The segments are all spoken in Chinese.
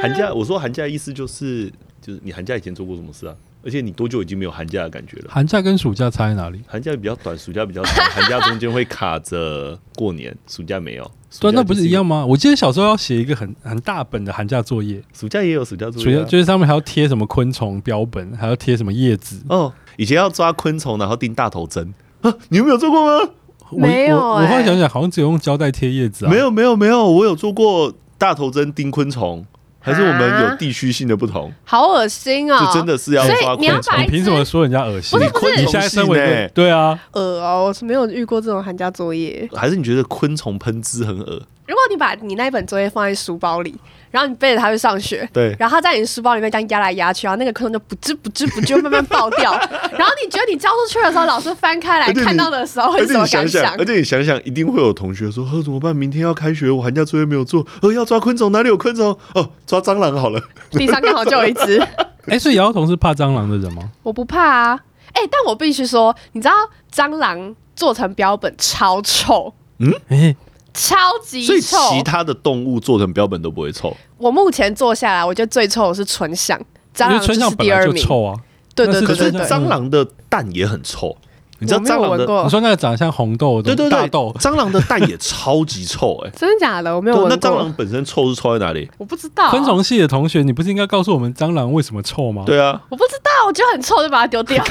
寒假，我说寒假的意思就是，就是你寒假以前做过什么事啊？而且你多久已经没有寒假的感觉了？寒假跟暑假差在哪里？寒假比较短，暑假比较长。寒假中间会卡着过年，暑假没有。对，那不是一样吗？我记得小时候要写一个很很大本的寒假作业，暑假也有暑假作业，就是上面还要贴什么昆虫标本，还要贴什么叶子。哦，以前要抓昆虫，然后钉大头针啊，你有没有做过吗？没有、欸。我后来想想，好像只有用胶带贴叶子啊。没有，没有，没有，我有做过大头针钉昆虫。还是我们有地区性的不同，好恶心啊！就真的是要抓昆虫，你凭什么说人家恶心？不是不是，你现在身为对啊，恶哦，我是没有遇过这种寒假作业。还是你觉得昆虫喷汁很恶？如果你把你那一本作业放在书包里，然后你背着它去上学，对，然后它在你书包里面这样压来压去，然后那个昆虫就不知不知不觉慢慢爆掉。然后你觉得你交出去的时候，老师翻开来看到的时候会怎么感想？而且你想想，一定会有同学说：“呃，怎么办？明天要开学，我寒假作业没有做。呃，要抓昆虫，哪里有昆虫？哦，抓蟑螂好了。地上刚好就有一只。哎，所以姚彤是怕蟑螂的人吗？我不怕啊。哎，但我必须说，你知道蟑螂做成标本超臭。嗯，哎。超级臭，所以其他的动物做成标本都不会臭。我目前做下来，我觉得最臭的是纯象，蟑螂就是第二名。臭啊，对对对，可是蟑螂的蛋也很臭。你知道蟑螂的？你说那个长得像红豆的，对对对，大豆。蟑螂的蛋也超级臭，哎，真的假的？我没有闻过。那蟑螂本身臭是臭在哪里？我不知道。昆虫系的同学，你不是应该告诉我们蟑螂为什么臭吗？对啊，我不知道，我觉得很臭，就把它丢掉。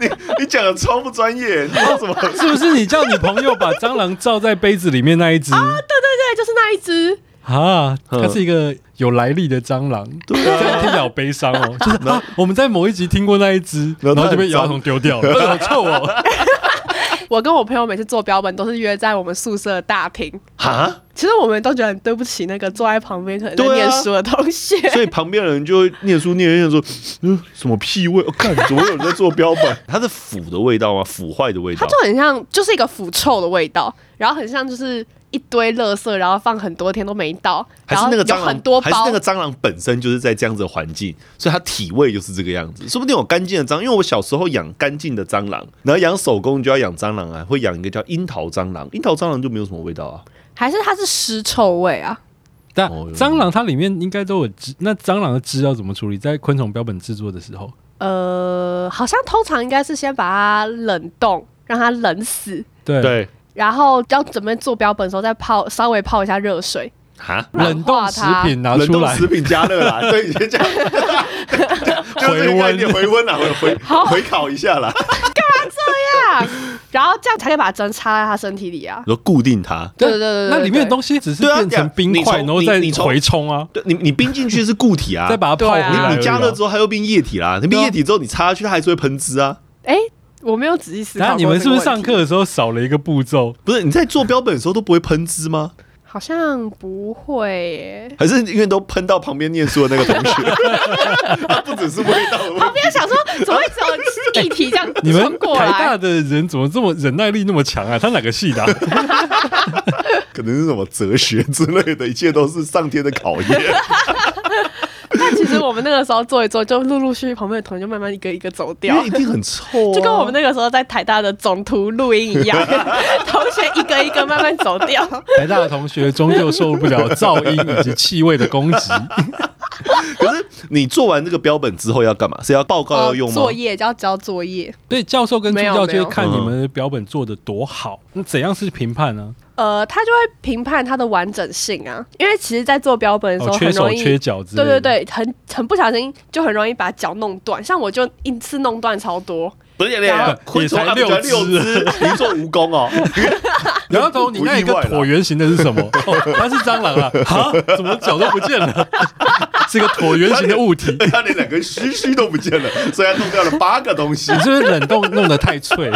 你 你讲的超不专业，你说什么？是不是你叫你朋友把蟑螂罩在杯子里面那一只？啊，对对对，就是那一只。啊，它是一个有来历的蟑螂，对啊，听起来好悲伤哦。就是啊，我们在某一集听过那一只，然后就被姚童丢掉了，好臭哦。我跟我朋友每次做标本都是约在我们宿舍的大厅。哈，其实我们都觉得很对不起那个坐在旁边可能在念书的同学，啊、所以旁边的人就会念书念念说，嗯，什么屁味？我、哦、看怎么有人在做标本？它是腐的味道吗？腐坏的味道？它就很像，就是一个腐臭的味道，然后很像就是。一堆垃圾，然后放很多天都没到，还是那个蟑螂很多包，还是那个蟑螂本身就是在这样子的环境，所以它体味就是这个样子。说不定有干净的蟑螂，因为我小时候养干净的蟑螂，然后养手工就要养蟑螂啊，会养一个叫樱桃蟑螂，樱桃蟑螂就没有什么味道啊，还是它是尸臭味啊？但蟑螂它里面应该都有汁，那蟑螂的汁要怎么处理？在昆虫标本制作的时候，呃，好像通常应该是先把它冷冻，让它冷死。对对。然后要准备做标本的时候，再泡稍微泡一下热水，哈，冷冻食品拿出来，冷冻食品加热啦，对，你先这样，回温，回温啦，回回回烤一下啦。干嘛这样？然后这样才可以把针插在他身体里啊，然后固定它。对对对对，那里面的东西只是变成冰块，然后再回冲啊。对，你你冰进去是固体啊，再把它泡回来。你你加热之后，它又变液体啦。你变液体之后，你插下去，它还是会喷汁啊。哎。我没有仔细思考。那你们是不是上课的时候少了一个步骤？不是你在做标本的时候都不会喷汁吗？好像不会耶。还是因为都喷到旁边念书的那个同学？他不只是味道。旁边想说怎么会只有液体这样？你们台大的人怎么这么忍耐力那么强啊？他哪个系的？可能是什么哲学之类的，一切都是上天的考验。但其实我们那个时候做一做，就陆陆续续旁边的同学就慢慢一个一个走掉，一定很臭，啊，就跟我们那个时候在台大的总图录音一样，同学一个一个慢慢走掉。台大的同学终究受不了噪音以及气味的攻击。可是你做完这个标本之后要干嘛？是要报告要用吗？作业就要交作业。对，教授跟助教就会看你们的标本做的多好。那怎样是评判呢？呃，他就会评判它的完整性啊，因为其实，在做标本的时候，很容易缺脚趾，对对对，很很不小心就很容易把脚弄断。像我就一次弄断超多，不是也才六只，你做蜈蚣哦。然后你那一个椭圆形的是什么？它是蟑螂啊！啊，怎么脚都不见了？是个椭圆形的物体，它连两根须须都不见了，所以它弄掉了八个东西。你是不是冷冻弄得太脆？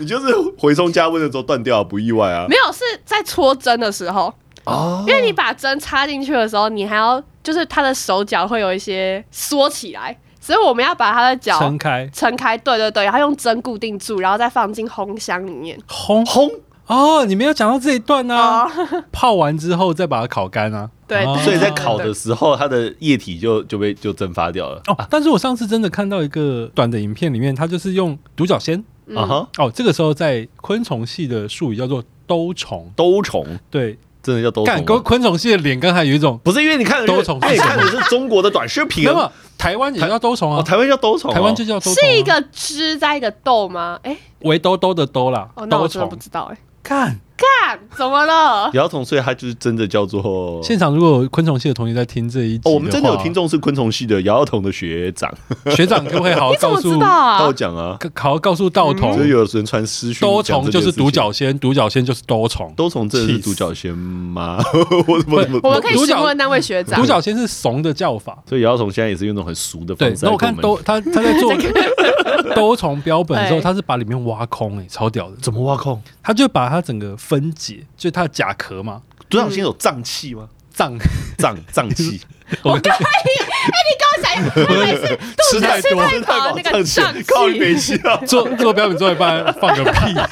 你就是回冲加温的时候断掉，不意外啊。没有，是在戳针的时候哦，因为你把针插进去的时候，你还要就是他的手脚会有一些缩起来，所以我们要把他的脚撑开，撑开，对对对，然后用针固定住，然后再放进烘箱里面烘烘。哦，你没有讲到这一段呢、啊。哦、泡完之后再把它烤干啊。对，哦、所以在烤的时候，它的液体就就被就蒸发掉了。哦，但是我上次真的看到一个短的影片里面，它就是用独角仙。啊哈！哦，这个时候在昆虫系的术语叫做兜虫。兜虫，对，真的叫兜虫。昆昆虫系的脸，刚才有一种不是因为你看兜虫，你看的是中国的短视频。那么台湾也叫兜虫啊？台湾叫兜虫，台湾就叫兜虫。是一个枝在一个豆吗？哎，围兜兜的兜啦。哦，那我真的不知道哎。看。看怎么了？姚童，所以他就是真的叫做现场。如果有昆虫系的同学在听这一集，我们真的有听众是昆虫系的姚童的学长。学长可不可以好好告诉？道讲啊，好好告诉道童。所以有人传私讯，多虫就是独角仙，独角仙就是多虫。多虫真的是独角仙吗？我怎么怎么？我们可以询问那位学长。独角仙是怂的叫法，所以姚童现在也是用那种很俗的方式。那我看都他他在做 兜虫标本的时候，他是把里面挖空，哎，超屌的。怎么挖空？他就把它整个分解，就。它的甲壳嘛？独角仙有脏器吗？脏脏脏器？我可以。哎，你跟我讲，我每次 吃太多，吃太饱，那个脏器，靠你没戏啊！做做标本做一半放个屁。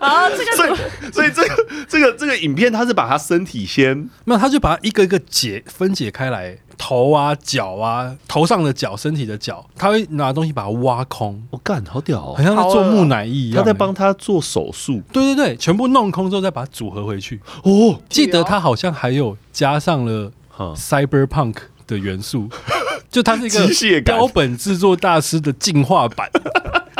啊，这个，所以所以这个这个这个影片，它是把它身体先，没有他就把它一个一个解分解开来。头啊，脚啊，头上的脚，身体的脚，他会拿东西把它挖空。我干，好屌哦，好像在做木乃伊一样。他在帮他做手术。对对对，全部弄空之后再把它组合回去。哦，记得他好像还有加上了 cyberpunk 的元素，就它是一个标本制作大师的进化版。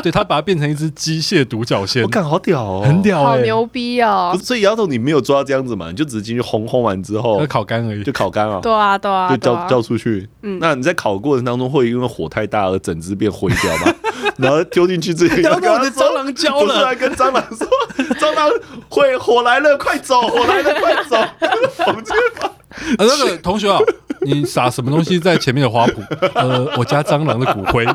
对，他把它变成一只机械独角仙，我看好屌哦，很屌，好牛逼哦！所以姚总，你没有抓这样子嘛？你就只是进去烘烘完之后，烤干而已，就烤干了。对啊，对啊，就交交出去。嗯，那你在烤过程当中会因为火太大而整只变灰掉吗？然后丢进去自己，然后我的蟑螂焦了，不是跟蟑螂说：“蟑螂会火来了，快走！火来了，快走！”我们这 那个同学啊，你撒什么东西在前面的花圃？呃，我家蟑螂的骨灰。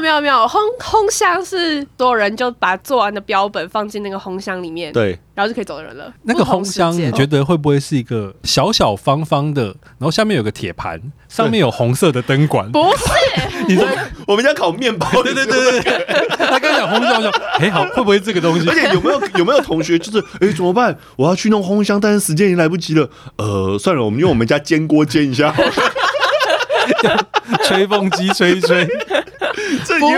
没有没有没有，烘烘箱是所有人就把做完的标本放进那个烘箱里面，对，然后就可以走人了。那个烘箱你觉得会不会是一个小小方方的，然后下面有个铁盘，上面有红色的灯管？不是，你在我们家烤面包，对对对对，他刚讲烘箱，说哎好，会不会这个东西？而且有没有有没有同学就是哎怎么办？我要去弄烘箱，但是时间已经来不及了。呃，算了，我们用我们家煎锅煎一下。吹风机吹一吹，这有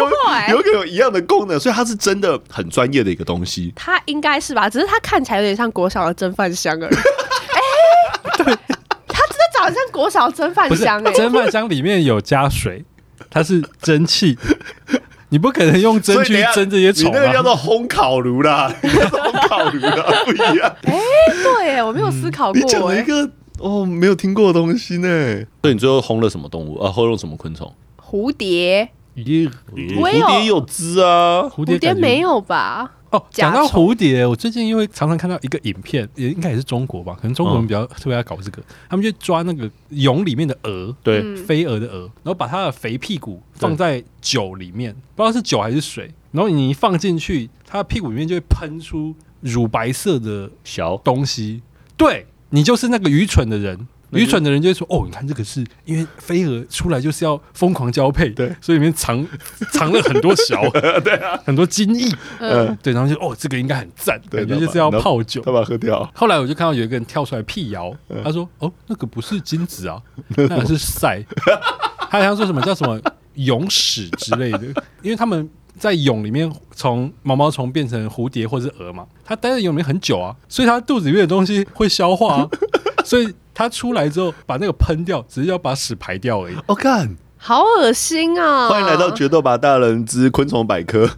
有个有一样的功能，所以它是真的很专业的一个东西。它应该是吧，只是它看起来有点像国小的蒸饭箱而已。哎、欸，对，它真的长得像国小蒸饭箱哎、欸。蒸饭箱里面有加水，它是蒸汽，你不可能用蒸去蒸这些虫、啊。你那个叫做烘烤炉啦，烘烤炉啦，不一样。哎、欸，对，我没有思考过、欸。讲了一个。哦，没有听过的东西呢。所以你最后烘了什么动物？啊，烘了什么昆虫？蝴蝶。蝴蝶有枝啊？蝴蝶没有吧？哦，讲到蝴蝶，我最近因为常常看到一个影片，也应该也是中国吧？可能中国人比较特别爱搞这个。他们就抓那个蛹里面的蛾，对，飞蛾的蛾，然后把它的肥屁股放在酒里面，不知道是酒还是水，然后你一放进去，它的屁股里面就会喷出乳白色的小东西。对。你就是那个愚蠢的人，愚蠢的人就会说：“哦，你看这个是因为飞蛾出来就是要疯狂交配，对，所以里面藏 藏了很多小，对啊，很多精液，嗯，对，然后就哦，这个应该很赞，感觉就是要泡酒，他把它喝掉。后来我就看到有一个人跳出来辟谣，他说：哦，那个不是精子啊，那个是赛，他好像说什么叫什么蛹屎之类的，因为他们。”在蛹里面，从毛毛虫变成蝴蝶或是蛾嘛，它待在蛹里面很久啊，所以它肚子里面的东西会消化啊，所以它出来之后把那个喷掉，只是要把屎排掉而已。我看，好恶心啊！欢迎来到决斗吧大人之昆虫百科，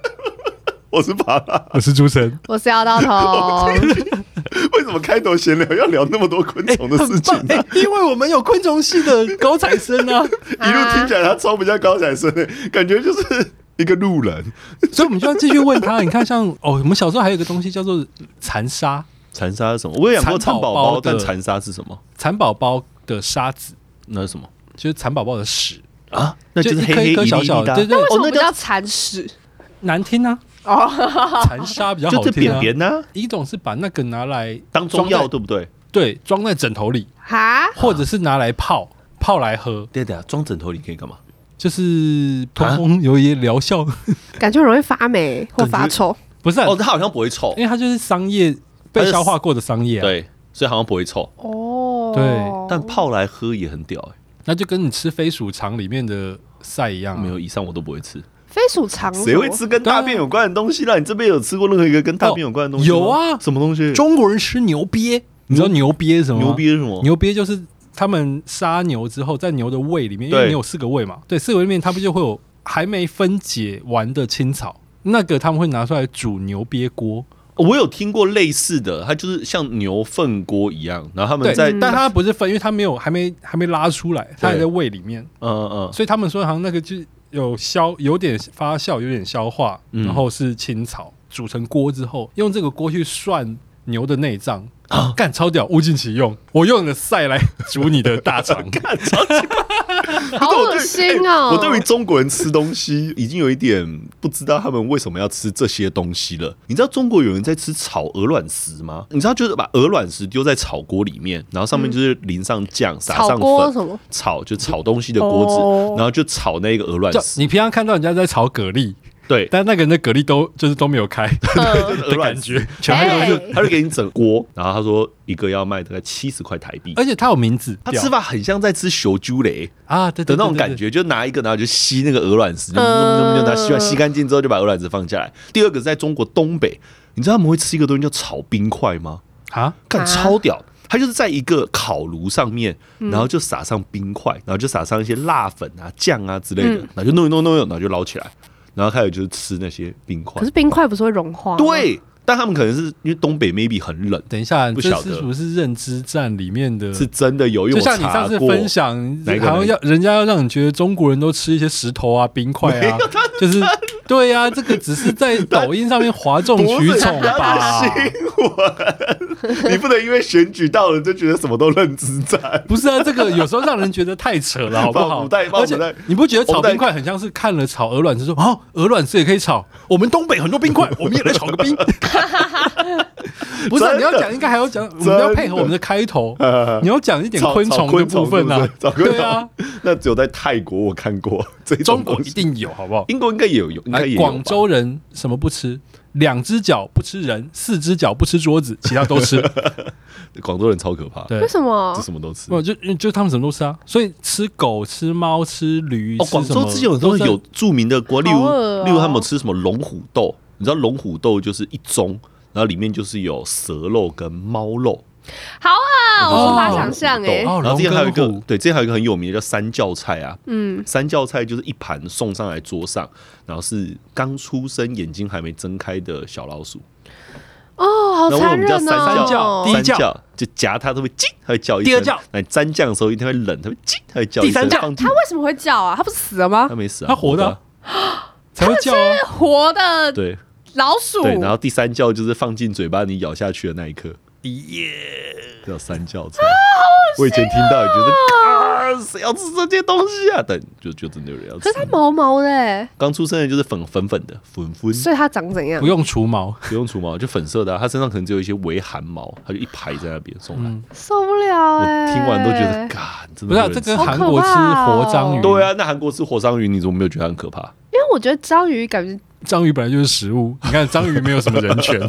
我是巴拉，我是朱晨，我是姚道头。为什么开头闲聊要聊那么多昆虫的事情呢？因为我们有昆虫系的高材生啊，一路听起来他超不像高材生，感觉就是。一个路人，所以我们就要继续问他。你看，像哦，我们小时候还有一个东西叫做蚕沙。蚕沙是什么？我也养过蚕宝宝，但蚕沙是什么？蚕宝宝的沙子，那是什么？就是蚕宝宝的屎啊，那就是黑黑一颗小小的。对对，为什么叫蚕屎？难听啊！哦，蚕沙比较好听。扁扁呢？一种是把那个拿来当中药，对不对？对，装在枕头里哈，或者是拿来泡泡来喝。对的，装枕头里可以干嘛？就是通风有一些疗效，感觉容易发霉或发臭。不是哦，它好像不会臭，因为它就是桑叶被消化过的桑叶，对，所以好像不会臭。哦，对，但泡来喝也很屌哎，那就跟你吃飞鼠肠里面的赛一样。没有，以上我都不会吃。飞鼠肠谁会吃跟大便有关的东西啦？你这边有吃过任何一个跟大便有关的东西？有啊，什么东西？中国人吃牛鳖，你知道牛鳖是什么？牛鳖是什么？牛鳖就是他们杀牛之后，在牛的胃里面，因为牛有四个胃嘛，对，四个胃里面，它不就会有还没分解完的青草，那个他们会拿出来煮牛鳖锅。我有听过类似的，它就是像牛粪锅一样，然后他们在，但它不是粪，因为它没有还没还没拉出来，它还在胃里面。嗯嗯嗯，所以他们说好像那个就有消，有点发酵，有点消化，然后是青草煮成锅之后，用这个锅去涮牛的内脏。啊，干超屌，物尽其用。我用你的赛来煮你的大肠，干超级，好恶心哦！我对于中国人吃东西已经有一点不知道他们为什么要吃这些东西了。你知道中国有人在吃炒鹅卵石吗？你知道就是把鹅卵石丢在炒锅里面，然后上面就是淋上酱，撒上粉，炒就炒东西的锅子，然后就炒那个鹅卵石。你平常看到人家在炒蛤蜊。对，但那个人的蛤蜊都就是都没有开，的感觉，全部都是，他就给你整锅，然后他说一个要卖大概七十块台币，而且他有名字，他吃法很像在吃小猪雷啊，对的那种感觉，就拿一个然后就吸那个鹅卵石，就拿吸完吸干净之后就把鹅卵石放下来。第二个在中国东北，你知道他们会吃一个东西叫炒冰块吗？啊，看超屌，他就是在一个烤炉上面，然后就撒上冰块，然后就撒上一些辣粉啊、酱啊之类的，然后就弄一弄弄一弄，然后就捞起来。然后开始就是吃那些冰块，可是冰块不是会融化？对，但他们可能是因为东北 maybe 很冷。等一下，不晓得是不是认知战里面的，是真的有用。就像你上次分享，好像要人家要让你觉得中国人都吃一些石头啊、冰块啊，就是对呀，这个只是在抖音上面哗众取宠吧。你不能因为选举到了就觉得什么都认知在，不是啊？这个有时候让人觉得太扯了，好不好？而且你不觉得炒冰块很像是看了炒鹅卵石说哦，鹅卵石也可以炒？我们东北很多冰块，我们也来炒个冰。不是，你要讲应该还要讲，我们要配合我们的开头，你要讲一点昆虫的部分啊。对啊，那只有在泰国我看过，中国一定有，好不好？英国应该也有，应该也。广州人什么不吃？两只脚不吃人，四只脚不吃桌子，其他都吃。广州人超可怕，对，为什么？这什么都吃？不就就他们什么都吃啊？所以吃狗、吃猫、吃驴。哦，广州之前有时候有著名的国，例如例如他们吃什么龙虎斗？你知道龙虎斗就是一盅，然后里面就是有蛇肉跟猫肉。好啊，想象哎。然后之前还有一个，对，之前还有一个很有名的叫三教菜啊。嗯，三教菜就是一盘送上来桌上，然后是刚出生、眼睛还没睁开的小老鼠。哦，好残忍哦！三叫，第一叫就夹它，它会叽，它会叫一声。第二叫，来沾酱的时候一定会冷，它会叽，它会叫一声。第三叫，它为什么会叫啊？它不是死了吗？它没死啊，它活的，才会叫啊。活的，对，老鼠。对，然后第三叫就是放进嘴巴你咬下去的那一刻。耶，叫三教菜。我以前听到也觉得，啊，谁要吃这些东西啊？但就就真的有人要吃。可是它毛毛的，刚出生的就是粉粉粉的粉粉。所以它长怎样？不用除毛，不用除毛，就粉色的。它身上可能只有一些微汗毛，它就一排在那边送来。受不了！我听完都觉得，嘎，真的。不是，这跟韩国吃活章鱼。对啊，那韩国吃活章鱼，你怎么没有觉得很可怕？因为我觉得章鱼感觉。章鱼本来就是食物，你看章鱼没有什么人权，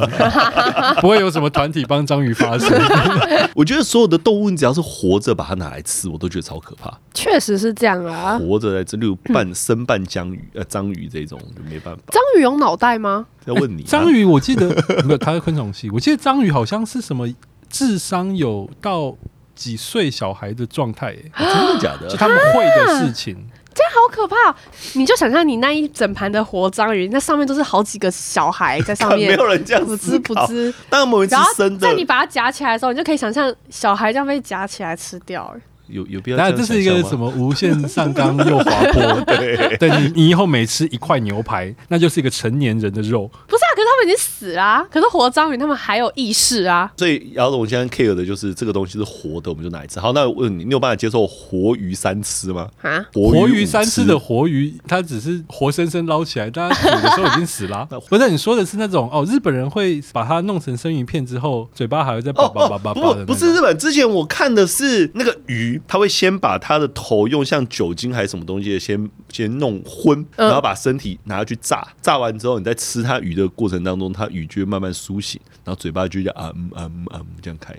不会有什么团体帮章鱼发声。我觉得所有的动物，你只要是活着把它拿来吃，我都觉得超可怕。确实是这样啊，活着在这里半生半章鱼，呃，章鱼这种就没办法。章鱼有脑袋吗？要问你，章鱼我记得没有，它是昆虫系。我记得章鱼好像是什么智商有到几岁小孩的状态，真的假的？就他们会的事情。这样好可怕！你就想象你那一整盘的活章鱼，那上面都是好几个小孩在上面，没有人这样不知不知。当我们吃生的，在你把它夹起来的时候，你就可以想象小孩这样被夹起来吃掉。有有必要？那这是一个什么无限上纲又滑坡？对，对你你以后每吃一块牛排，那就是一个成年人的肉。不是啊，可是他们已经死了啊。可是活章鱼他们还有意识啊。所以，然后我现在 care 的就是这个东西是活的，我们就拿来吃。好，那我问你，你有办法接受活鱼三吃吗？啊，活鱼三吃的活鱼，它只是活生生捞起来，但它煮的时候已经死了。不是，你说的是那种哦，日本人会把它弄成生鱼片之后，嘴巴还会再叭叭叭叭叭的。不，不是日本，之前我看的是那个鱼，它会先把。把他的头用像酒精还是什么东西先先弄昏，然后把身体拿去炸，炸完之后你在吃它鱼的过程当中，它鱼就会慢慢苏醒，然后嘴巴就叫啊嗯啊嗯啊嗯这样开。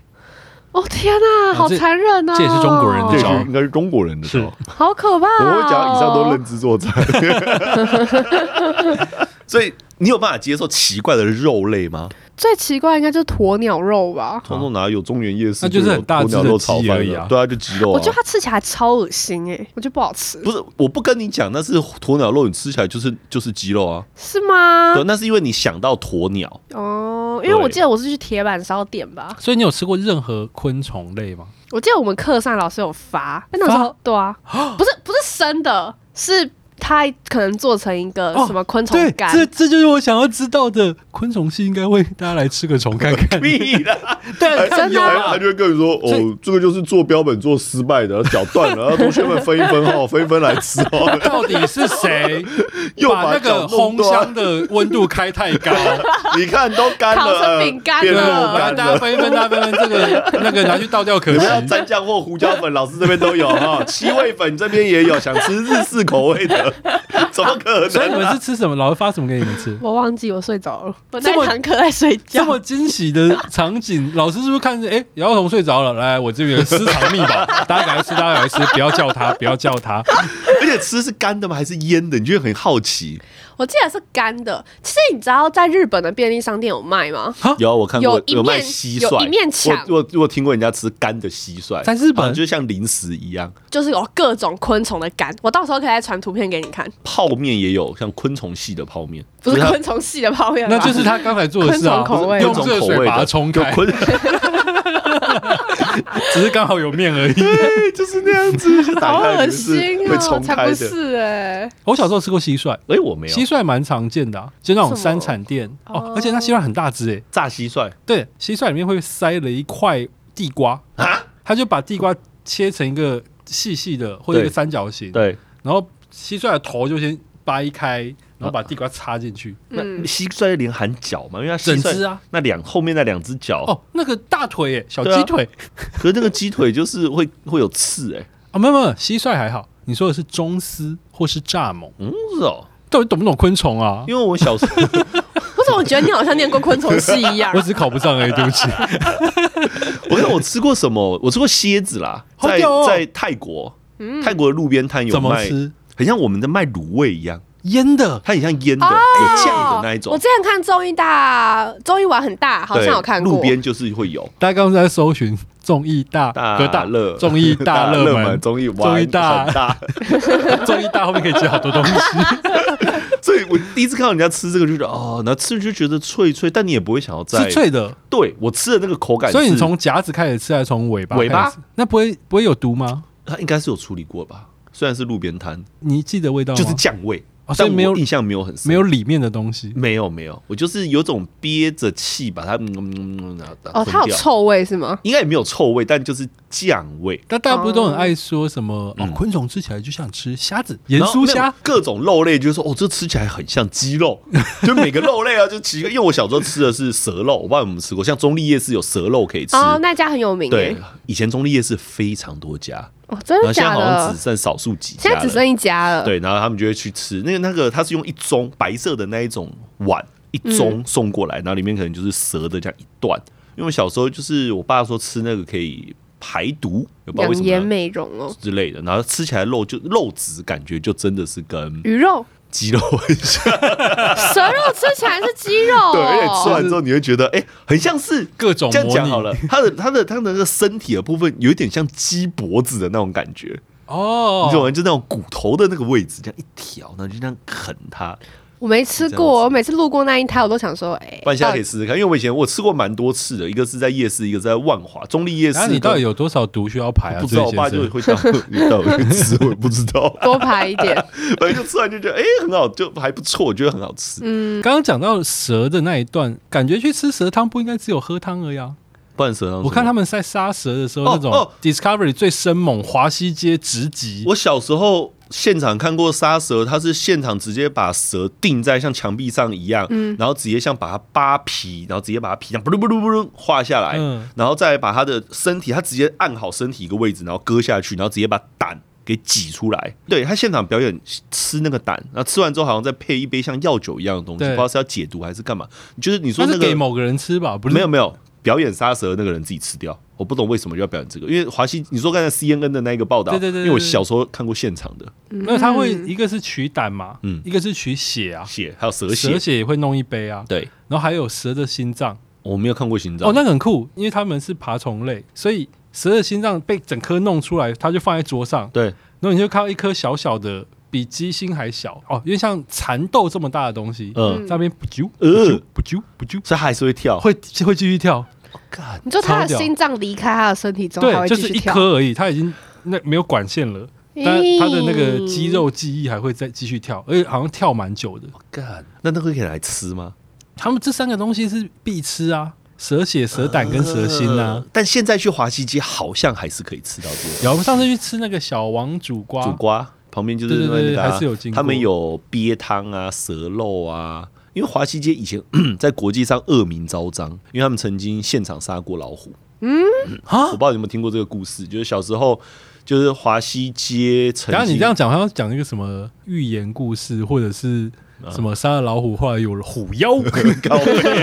哦天哪，好残忍啊！这也是中国人的招，应该是中国人的招，好可怕。我会讲以上都认知作战，所以你有办法接受奇怪的肉类吗？最奇怪应该就是鸵鸟肉吧？通通哪有中原夜市？那就是很大只的鸡而已啊！对啊，就鸡肉。我觉得它吃起来超恶心哎，我觉得不好吃。不是，我不跟你讲，那是鸵鸟肉，你吃起来就是就是鸡肉啊？是吗？对，那是因为你想到鸵鸟哦。因为我记得我是去铁板烧店吧。所以你有吃过任何昆虫类吗？我记得我们课上老师有发，那时候对啊，不是不是生的，是。它他可能做成一个什么昆虫干？这这就是我想要知道的。昆虫系应该会大家来吃个虫看看。对，真的。他就会跟你说：“哦，这个就是做标本做失败的，脚断了，然后同学们分一分哈，分一分来吃哦。”到底是谁又把那个烘箱的温度开太高？你看都干了，烤成饼干了。大家分一分，大家分分，这个那个拿去倒掉可惜。要蘸酱或胡椒粉，老师这边都有哈。七味粉这边也有，想吃日式口味的。怎么可能？所以你们是吃什么？老师发什么给你们吃？我忘记，我睡着了。我那堂课在睡觉。这么惊喜的场景，老师是不是看着？哎，姚童睡着了。来，我这边有私藏秘宝，大家赶快吃，大家赶快吃，不要叫他，不要叫他。而且吃是干的吗？还是腌的？你就会很好奇。我记得是干的。其实你知道在日本的便利商店有卖吗？有，我看过有，有卖蟋蟀，有一面墙。我我我听过人家吃干的蟋蟀，在日本就像零食一样，就是有各种昆虫的干。我到时候可以再传图片给你看。泡面也有像昆虫系的泡面，不是昆虫系的泡面，那就是他刚才做的事啊，口味用热水把它冲开。只是刚好有面而已，对，就是那样子，好恶心啊，才不是哎！我小时候吃过蟋蟀，哎，我没有，蟋蟀蛮常见的，就那种三产店。哦，而且那蟋蟀很大只哎，炸蟋蟀，对，蟋蟀里面会塞了一块地瓜。啊，他就把地瓜切成一个细细的或者一个三角形，对，然后蟋蟀的头就先掰开。然后把地瓜插进去，那蟋蟀连含脚嘛？因为它整只啊，那两后面那两只脚哦，那个大腿哎，小鸡腿，可是那个鸡腿就是会会有刺哎，啊没有没有，蟋蟀还好，你说的是螽斯或是蚱蜢？嗯是哦，到底懂不懂昆虫啊？因为我小时候，我怎么觉得你好像念过昆虫系一样？我只考不上而已，对不起。我看我吃过什么？我吃过蝎子啦，在在泰国，泰国的路边摊有卖，怎麼吃？很像我们的卖卤味一样。腌的，它很像腌的，有酱的那一种。我之前看综艺大综艺玩很大，好像有看过。路边就是会有。大家刚刚在搜寻综艺大和大乐，综艺大 热门，综艺综艺大大，综艺大后面可以接好多东西。所以我第一次看到人家吃这个，就觉得哦，那吃就觉得脆脆，但你也不会想要再是脆的。对我吃的那个口感，所以你从夹子开始吃，还是从尾巴？尾巴？那不会不会有毒吗？它应该是有处理过吧？虽然是路边摊，你记得味道就是酱味。所以没有印象，没有很深，没有里面的东西，没有没有，我就是有种憋着气把它嗯嗯嗯哦，它有臭味是吗？应该也没有臭味，但就是酱味。但大家不是都很爱说什么哦，昆虫吃起来就像吃虾子，盐酥虾，各种肉类，就是说哦，这吃起来很像鸡肉，就每个肉类啊，就奇怪。因为我小时候吃的是蛇肉，我不知道有没有吃过，像中立夜市有蛇肉可以吃哦，那家很有名。对，以前中立夜市非常多家。哦，真的假的？现在好像只剩少数几家，现在只剩一家了。对，然后他们就会去吃那个那个，它是用一盅白色的那一种碗一盅送过来，然后里面可能就是蛇的这样一段。因为小时候就是我爸说吃那个可以排毒，养颜美容哦之类的，然后吃起来肉就肉质感觉就真的是跟鱼肉。鸡肉很像，蛇肉吃起来是鸡肉，对，而且吃完之后你会觉得，哎，很像是各种这样讲好了，它的它的它的那个身体的部分有一点像鸡脖子的那种感觉。哦，你懂吗？就那种骨头的那个位置，这样一条，然后就这样啃它。我没吃过，我每次路过那一摊，我都想说，哎，不然现在可以试试看，因为我以前我吃过蛮多次的，一个是在夜市，一个是在万华中立夜市。那你到底有多少毒需要排啊？不知道，我爸就会到到我去吃，我也不知道。多排一点，反正就吃完就觉得，哎，很好，就还不错，我觉得很好吃。嗯，刚刚讲到蛇的那一段，感觉去吃蛇汤不应该只有喝汤而已啊？不然蛇汤，我看他们在杀蛇的时候，那种 Discovery 最生猛，华西街直击。我小时候。现场看过杀蛇，他是现场直接把蛇钉在像墙壁上一样，嗯，然后直接像把它扒皮，然后直接把它皮这样不噜不噜不噜画下来，嗯，然后再把它的身体，他直接按好身体一个位置，然后割下去，然后直接把胆给挤出来。对，他现场表演吃那个胆，然后吃完之后好像再配一杯像药酒一样的东西，不知道是要解毒还是干嘛。就是你说那个给某个人吃吧，不是？没有没有。表演杀蛇的那个人自己吃掉。我不懂为什么就要表演这个，因为华西，你说刚才 CNN 的那个报道，对对对，因为我小时候看过现场的，那他会一个是取胆嘛，嗯，一个是取血啊，血还有蛇血，蛇血也会弄一杯啊，对，然后还有蛇的心脏，我没有看过心脏，哦，那个很酷，因为他们是爬虫类，所以蛇的心脏被整颗弄出来，它就放在桌上，对，然后你就看到一颗小小的，比鸡心还小。哦，因为像蚕豆这么大的东西，嗯，在那边不啾，呃，不啾不啾，所以它还是会跳，会会继续跳。God, 你说他的心脏离开他的身体中，对，就是一颗而已，他已经那没有管线了，但他的那个肌肉记忆还会再继续跳，而且好像跳蛮久的。God, 那那个可以来吃吗？他们这三个东西是必吃啊，蛇血、蛇胆跟蛇心啊。呃、但现在去华西街好像还是可以吃到这个。有，我们上次去吃那个小王煮瓜，煮瓜旁边就是还是有经过，他们有鳖汤啊、蛇肉啊。因为华西街以前 在国际上恶名昭彰，因为他们曾经现场杀过老虎。嗯，我不知道你有没有听过这个故事，就是小时候，就是华西街曾经。刚刚你这样讲，好像讲一个什么寓言故事，或者是什么杀了老虎，后来有了虎妖，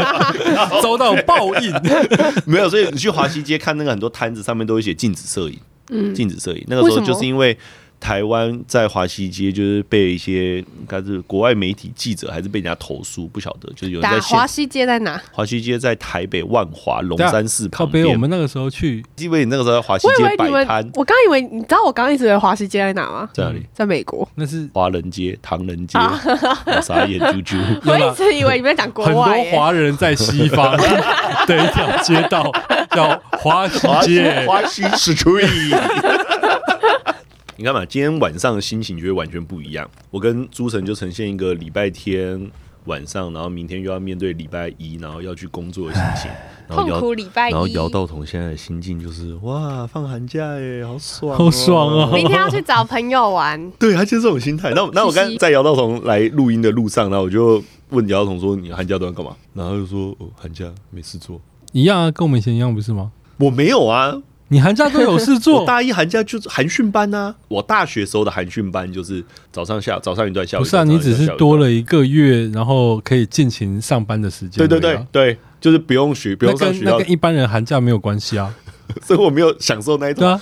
遭到报应。没有，所以你去华西街看那个很多摊子上面都会写禁止摄影，嗯，禁止摄影。那个时候就是因为。台湾在华西街就是被一些应该是国外媒体记者还是被人家投诉，不晓得就是有人在华西街在哪？华西街在台北万华龙山寺旁边。我们那个时候去，因为你那个时候在华西街摆摊。我刚以为你知道我刚刚一直以为华西街在哪吗？在哪里？在美国，那是华人街、唐人街。傻眼猪猪，我一直以为你们在讲国外。很多华人在西方 的一条街道叫华西街，华西 Street。你看嘛，今天晚上的心情就会完全不一样。我跟朱晨就呈现一个礼拜天晚上，然后明天又要面对礼拜一，然后要去工作的心情。痛苦礼拜一。然后姚道彤现在的心境就是哇，放寒假耶，好爽，好爽哦！明天要去找朋友玩。对，他就是这种心态。那那我刚在姚道彤来录音的路上，然后我就问姚道彤说：“你寒假都要干嘛？”然后他就说：“哦，寒假没事做，一样啊，跟我们以前一样，不是吗？”我没有啊。你寒假都有事 做？我大一寒假就是寒训班啊。我大学时候的寒训班就是早上下早上一段，下午。不是啊，你只是多了一个月，然后可以尽情上班的时间。对对对对，就是不用学，不用上学。那跟一般人寒假没有关系啊。所以我没有享受那一种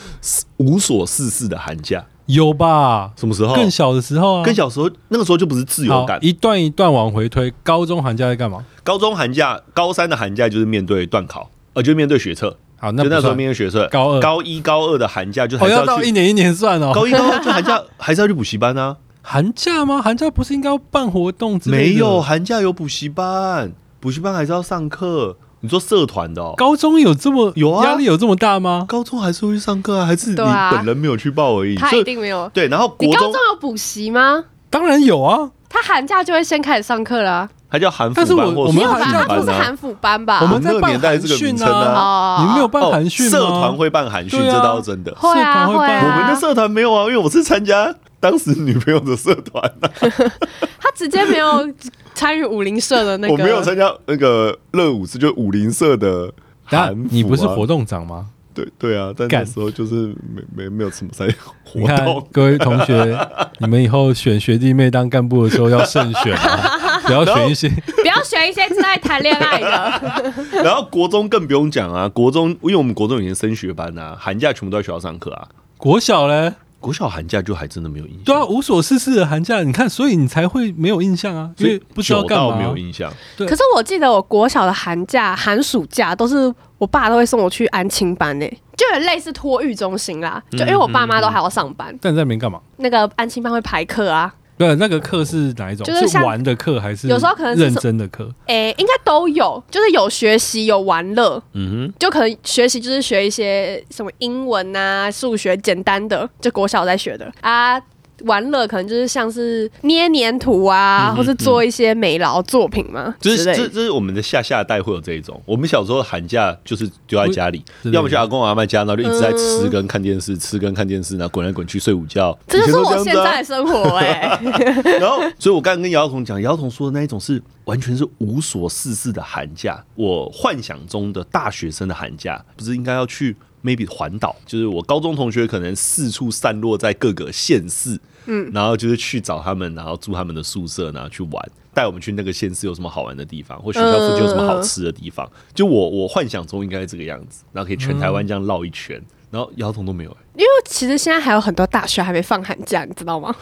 无所事事的寒假。有吧？什么时候？更小的时候啊。更小时候，那个时候就不是自由感。一段一段往回推，高中寒假在干嘛？高中寒假，高三的寒假就是面对段考，呃，就面对学测。好，那就那时候没有学测，高二、高一、高二的寒假就还是要去，哦、要到一年一年算哦。高一、高二就寒假 还是要去补习班啊？寒假吗？寒假不是应该要办活动？没有，寒假有补习班，补习班还是要上课。你说社团的、哦，高中有这么有啊？压力有这么大吗？高中还是会去上课啊？还是你本人没有去报而已？他一定没有。对，然后国中你高中有补习吗？当然有啊。他寒假就会先开始上课了、啊。他叫韩服班，但是我我们寒假不是韩服班吧？我们在办寒训啊，你没有办韩训吗？社团会办韩训，这倒是真的。会啊会啊，我们的社团没有啊，因为我是参加当时女朋友的社团。他直接没有参与武林社的那个，我没有参加那个热舞社，就武林社的寒辅。你不是活动长吗？对对啊，但那时候就是没没没有什么在活动。各位同学，你们以后选学弟妹当干部的时候要慎选啊。不要选一些，不要选一些正在谈恋爱的。然后国中更不用讲啊，国中因为我们国中以前升学班啊，寒假全部都在学校上课啊。国小嘞，国小寒假就还真的没有印象。对啊，无所事事的寒假，你看，所以你才会没有印象啊，因为不知道干嘛，没有印象。对，可是我记得我国小的寒假、寒暑假都是我爸都会送我去安亲班诶、欸，就有类似托育中心啦。就因为我爸妈都还要上班，嗯嗯嗯、但你在里面干嘛？那个安亲班会排课啊。对，那个课是哪一种？就是玩的课还是有时候可能认真的课？诶，应该都有，就是有学习有玩乐。嗯哼，就可能学习就是学一些什么英文啊、数学简单的，就国小在学的啊。玩乐可能就是像是捏粘土啊，嗯、或是做一些美劳作品嘛。就是这这是我们的下下代会有这一种。我们小时候寒假就是丢在家里，要么去阿公阿妈家，然后就一直在吃跟看电视，嗯、吃跟看电视，然后滚来滚去睡午觉。这就是我现在的生活哎、欸。然后，所以我刚刚跟姚彤讲，姚彤说的那一种是完全是无所事事的寒假。我幻想中的大学生的寒假，不是应该要去 maybe 环岛？就是我高中同学可能四处散落在各个县市。嗯，然后就是去找他们，然后住他们的宿舍，然后去玩，带我们去那个县市有什么好玩的地方，或学校附近有什么好吃的地方。就我我幻想中应该是这个样子，然后可以全台湾这样绕一圈，然后摇头都没有。因为其实现在还有很多大学还没放寒假，你知道吗？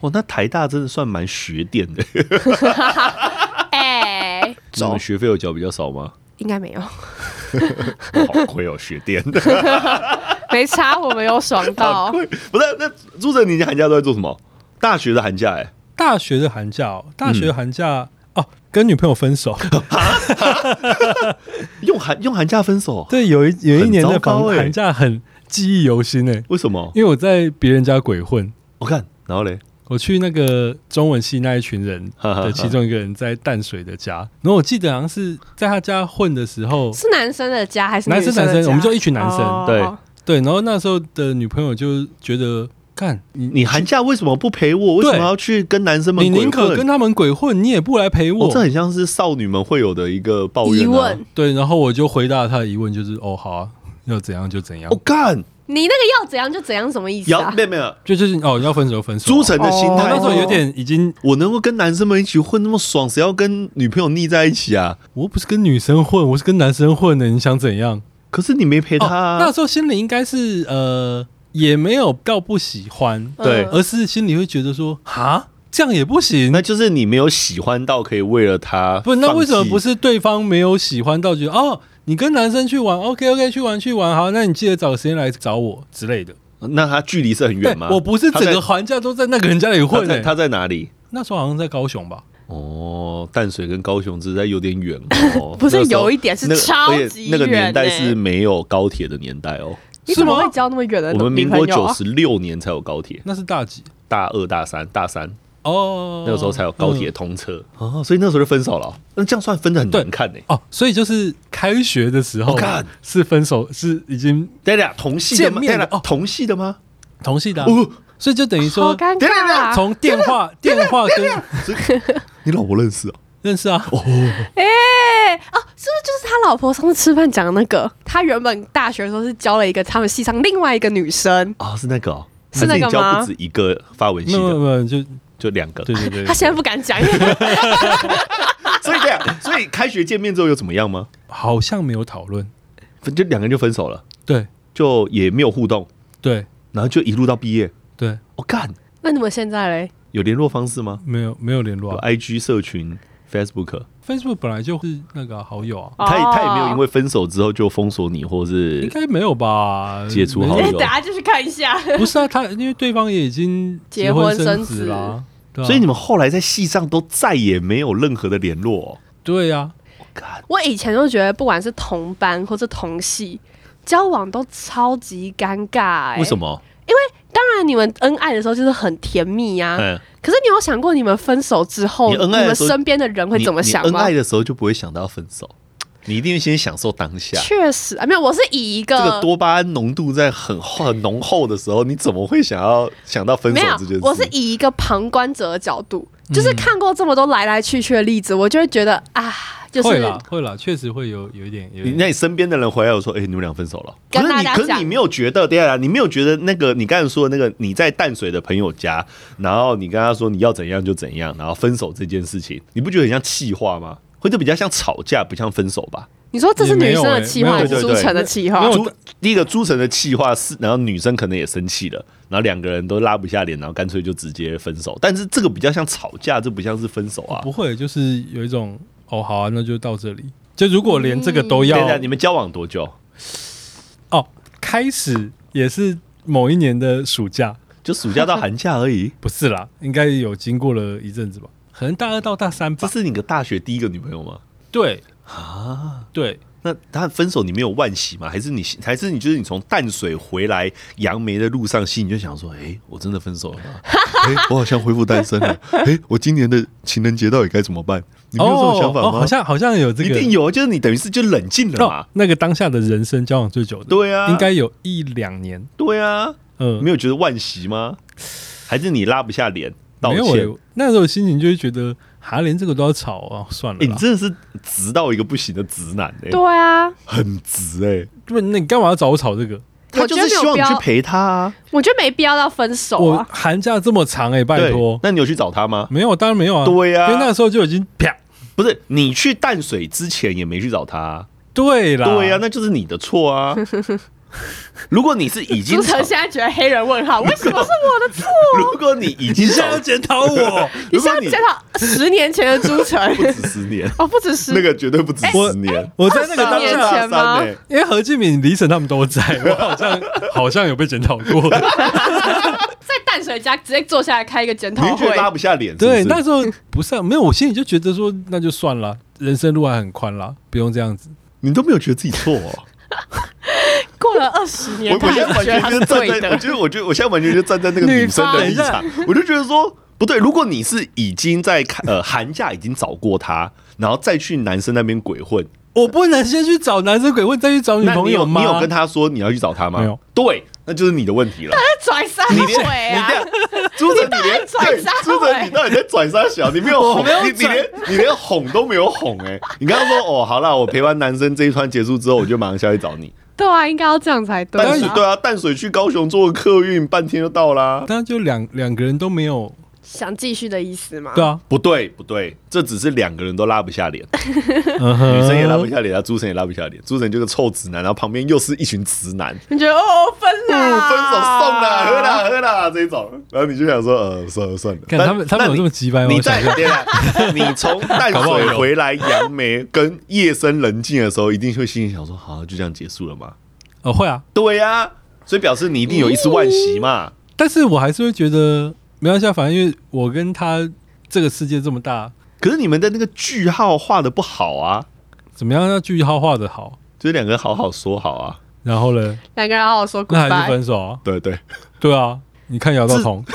哦，那台大真的算蛮学电的。哎、欸，你们学费有缴比较少吗？应该没有。好亏哦，学电的。没差，我没有爽到。不是，那朱哲，你寒假都在做什么？大学的寒假、欸，哎，大学的寒假哦，大学的寒假、嗯、哦，跟女朋友分手。用寒用寒假分手？对，有一有一年的寒寒假很记忆犹新诶。为什么？因为我在别人家鬼混。我看，然后嘞。我去那个中文系那一群人的其中一个人在淡水的家，然后我记得好像是在他家混的时候，是男生的家还是男生男生？我们就一群男生，哦、对对。然后那时候的女朋友就觉得，干你你寒假为什么不陪我？为什么要去跟男生们？你宁可跟他们鬼混，你也不来陪我。哦、这很像是少女们会有的一个抱怨、啊、疑问。对，然后我就回答他的疑问，就是哦，好啊，要怎样就怎样。我干、哦。你那个要怎样就怎样，什么意思啊？没有没有，就就是哦，要分手就分手。朱晨的心态、哦、那时候有点已经，我能够跟男生们一起混那么爽，谁要跟女朋友腻在一起啊？我不是跟女生混，我是跟男生混的。你想怎样？可是你没陪他、啊哦。那时候心里应该是呃，也没有到不喜欢，对，而是心里会觉得说，哈，这样也不行。那就是你没有喜欢到可以为了他。不，那为什么不是对方没有喜欢到觉得哦？你跟男生去玩，OK OK，去玩去玩，好，那你记得找个时间来找我之类的。那他距离是很远吗？我不是整个寒假都在那个人家里混的、欸。他在哪里？那时候好像在高雄吧。哦，淡水跟高雄实在有点远哦。不是有一点是超级远、欸那个，那个年代是没有高铁的年代哦。你怎么会交那么远的？我们民国九十六年才有高铁，那是大几？大二、大三、大三。哦，那个时候才有高铁通车哦，所以那时候就分手了。那这样算分的很难看呢？哦，所以就是开学的时候，看是分手，是已经对了，同系的吗？哦，同系的吗？同系的。所以就等于说，尴尬。从电话 电话跟 你老婆认识啊？认识啊？哦，哎，哦，是不是就是他老婆上次吃饭讲的那个？他原本大学的时候是交了一个他们系上另外一个女生啊？是那个？是那个吗？不止一个发文系的，没有没有就。就两个，对对对，他现在不敢讲，所以这样，所以开学见面之后又怎么样吗？好像没有讨论，就两个人就分手了，对，就也没有互动，对，然后就一路到毕业，对，我干，那你们现在嘞？有联络方式吗？没有，没有联络有，IG 社群，Facebook，Facebook 本来就是那个好友啊，他也他也没有因为分手之后就封锁你，或是应该没有吧？解除好友，等下就去看一下，不是啊，他因为对方也已经结婚生子了。所以你们后来在戏上都再也没有任何的联络哦？对呀，我以前就觉得不管是同班或者同系交往都超级尴尬。为什么？因为当然你们恩爱的时候就是很甜蜜呀。可是你有想过你们分手之后，你们身边的人会怎么想吗？恩爱的时候就不会想到分手。你一定先享受当下。确实啊，没有，我是以一个这个多巴胺浓度在很很浓厚的时候，你怎么会想要想到分手这件事？我是以一个旁观者的角度，就是看过这么多来来去去的例子，我就会觉得啊，就是会啦，会啦，确实会有有一点。有一点你那你身边的人回来我说，哎、欸，你们俩分手了？可是你，可是你没有觉得？对啊，你没有觉得那个你刚才说的那个你在淡水的朋友家，然后你跟他说你要怎样就怎样，然后分手这件事情，你不觉得很像气话吗？或者比较像吵架，不像分手吧？你说这是女生的气话，还是朱晨的气话？朱第一个朱晨的气话是，然后女生可能也生气了，然后两个人都拉不下脸，然后干脆就直接分手。但是这个比较像吵架，这不像是分手啊。不会，就是有一种哦，好啊，那就到这里。就如果连这个都要，嗯、你们交往多久？哦，开始也是某一年的暑假，就暑假到寒假而已。不是啦，应该有经过了一阵子吧？可能大二到大三吧。这是你的大学第一个女朋友吗？对。啊，对，那他分手你没有万喜吗？还是你还是你就是你从淡水回来杨梅的路上，心里就想说，哎、欸，我真的分手了吗？哎、欸，我好像恢复单身了。哎、欸，我今年的情人节到底该怎么办？你没有这种想法吗？哦哦、好像好像有这个，一定有，就是你等于是就冷静了嘛、哦。那个当下的人生交往最久的，对啊，应该有一两年。对啊，嗯，没有觉得万喜吗？还是你拉不下脸道歉？没有，那时候心情就会觉得。还连这个都要吵啊！算了，欸，你真的是直到一个不行的直男哎，欸！对啊，很直哎，欸！不，那你干嘛要找我吵这个？他就是希望你去陪他啊。我觉得没必要到分手啊。我寒假这么长哎、欸，拜托。那你有去找他吗？没有，当然没有啊。对呀、啊，因为那时候就已经啪，不是你去淡水之前也没去找他、啊。对啦，对呀、啊，那就是你的错啊。如果你是已经，朱晨现在觉得黑人问号，为什么是我的错？如果你已经想要检讨我，你想要检讨十年前的朱晨，不止十年哦，不止十，那个绝对不止十年。我在那个当下吗？因为何敬敏、李晨他们都在，我好像好像有被检讨过。在淡水家直接坐下来开一个检讨会，拉不下脸。对，那时候不是没有，我心里就觉得说，那就算了，人生路还很宽啦，不用这样子。你都没有觉得自己错哦。过了二十年，我我现在完全就是站在，我觉得我觉得我现在完全就站在那个女生的立场，我就觉得说不对。如果你是已经在呃寒假已经找过他，然后再去男生那边鬼混，我不能先去找男生鬼混，再去找女朋友吗？你有跟他说你要去找他吗？没有。对，那就是你的问题了。他在拽啥？你连你朱哲，你连拽啥？朱哲，你到底在拽啥小？你没有哄，你你连 你连哄都没有哄哎！你刚刚说哦，好了，我陪完男生这一团结束之后，我就马上下去找你。对啊，应该要这样才对。淡水对啊，淡水去高雄坐客运，半天就到啦。但就两两个人都没有想继续的意思吗？对啊，不对不对，这只是两个人都拉不下脸，女生也拉不下脸，啊，朱晨也拉不下脸。朱晨就是个臭直男，然后旁边又是一群直男，你觉得哦，分了，分手送了，喝啦喝啦这种，然后你就想说呃，算了算了。看他们他们有这么机掰吗？你在 你从淡水回来杨梅跟夜深人静的时候，一定会心里想说，好，就这样结束了吗？哦，会啊，对呀，所以表示你一定有一丝惋惜嘛。但是我还是会觉得没关系，反正因为我跟他这个世界这么大，可是你们的那个句号画的不好啊。怎么样让句号画的好？就是两个人好好说好啊。然后呢？两个人好好说，那还是分手啊？对对对啊！你看姚道彤，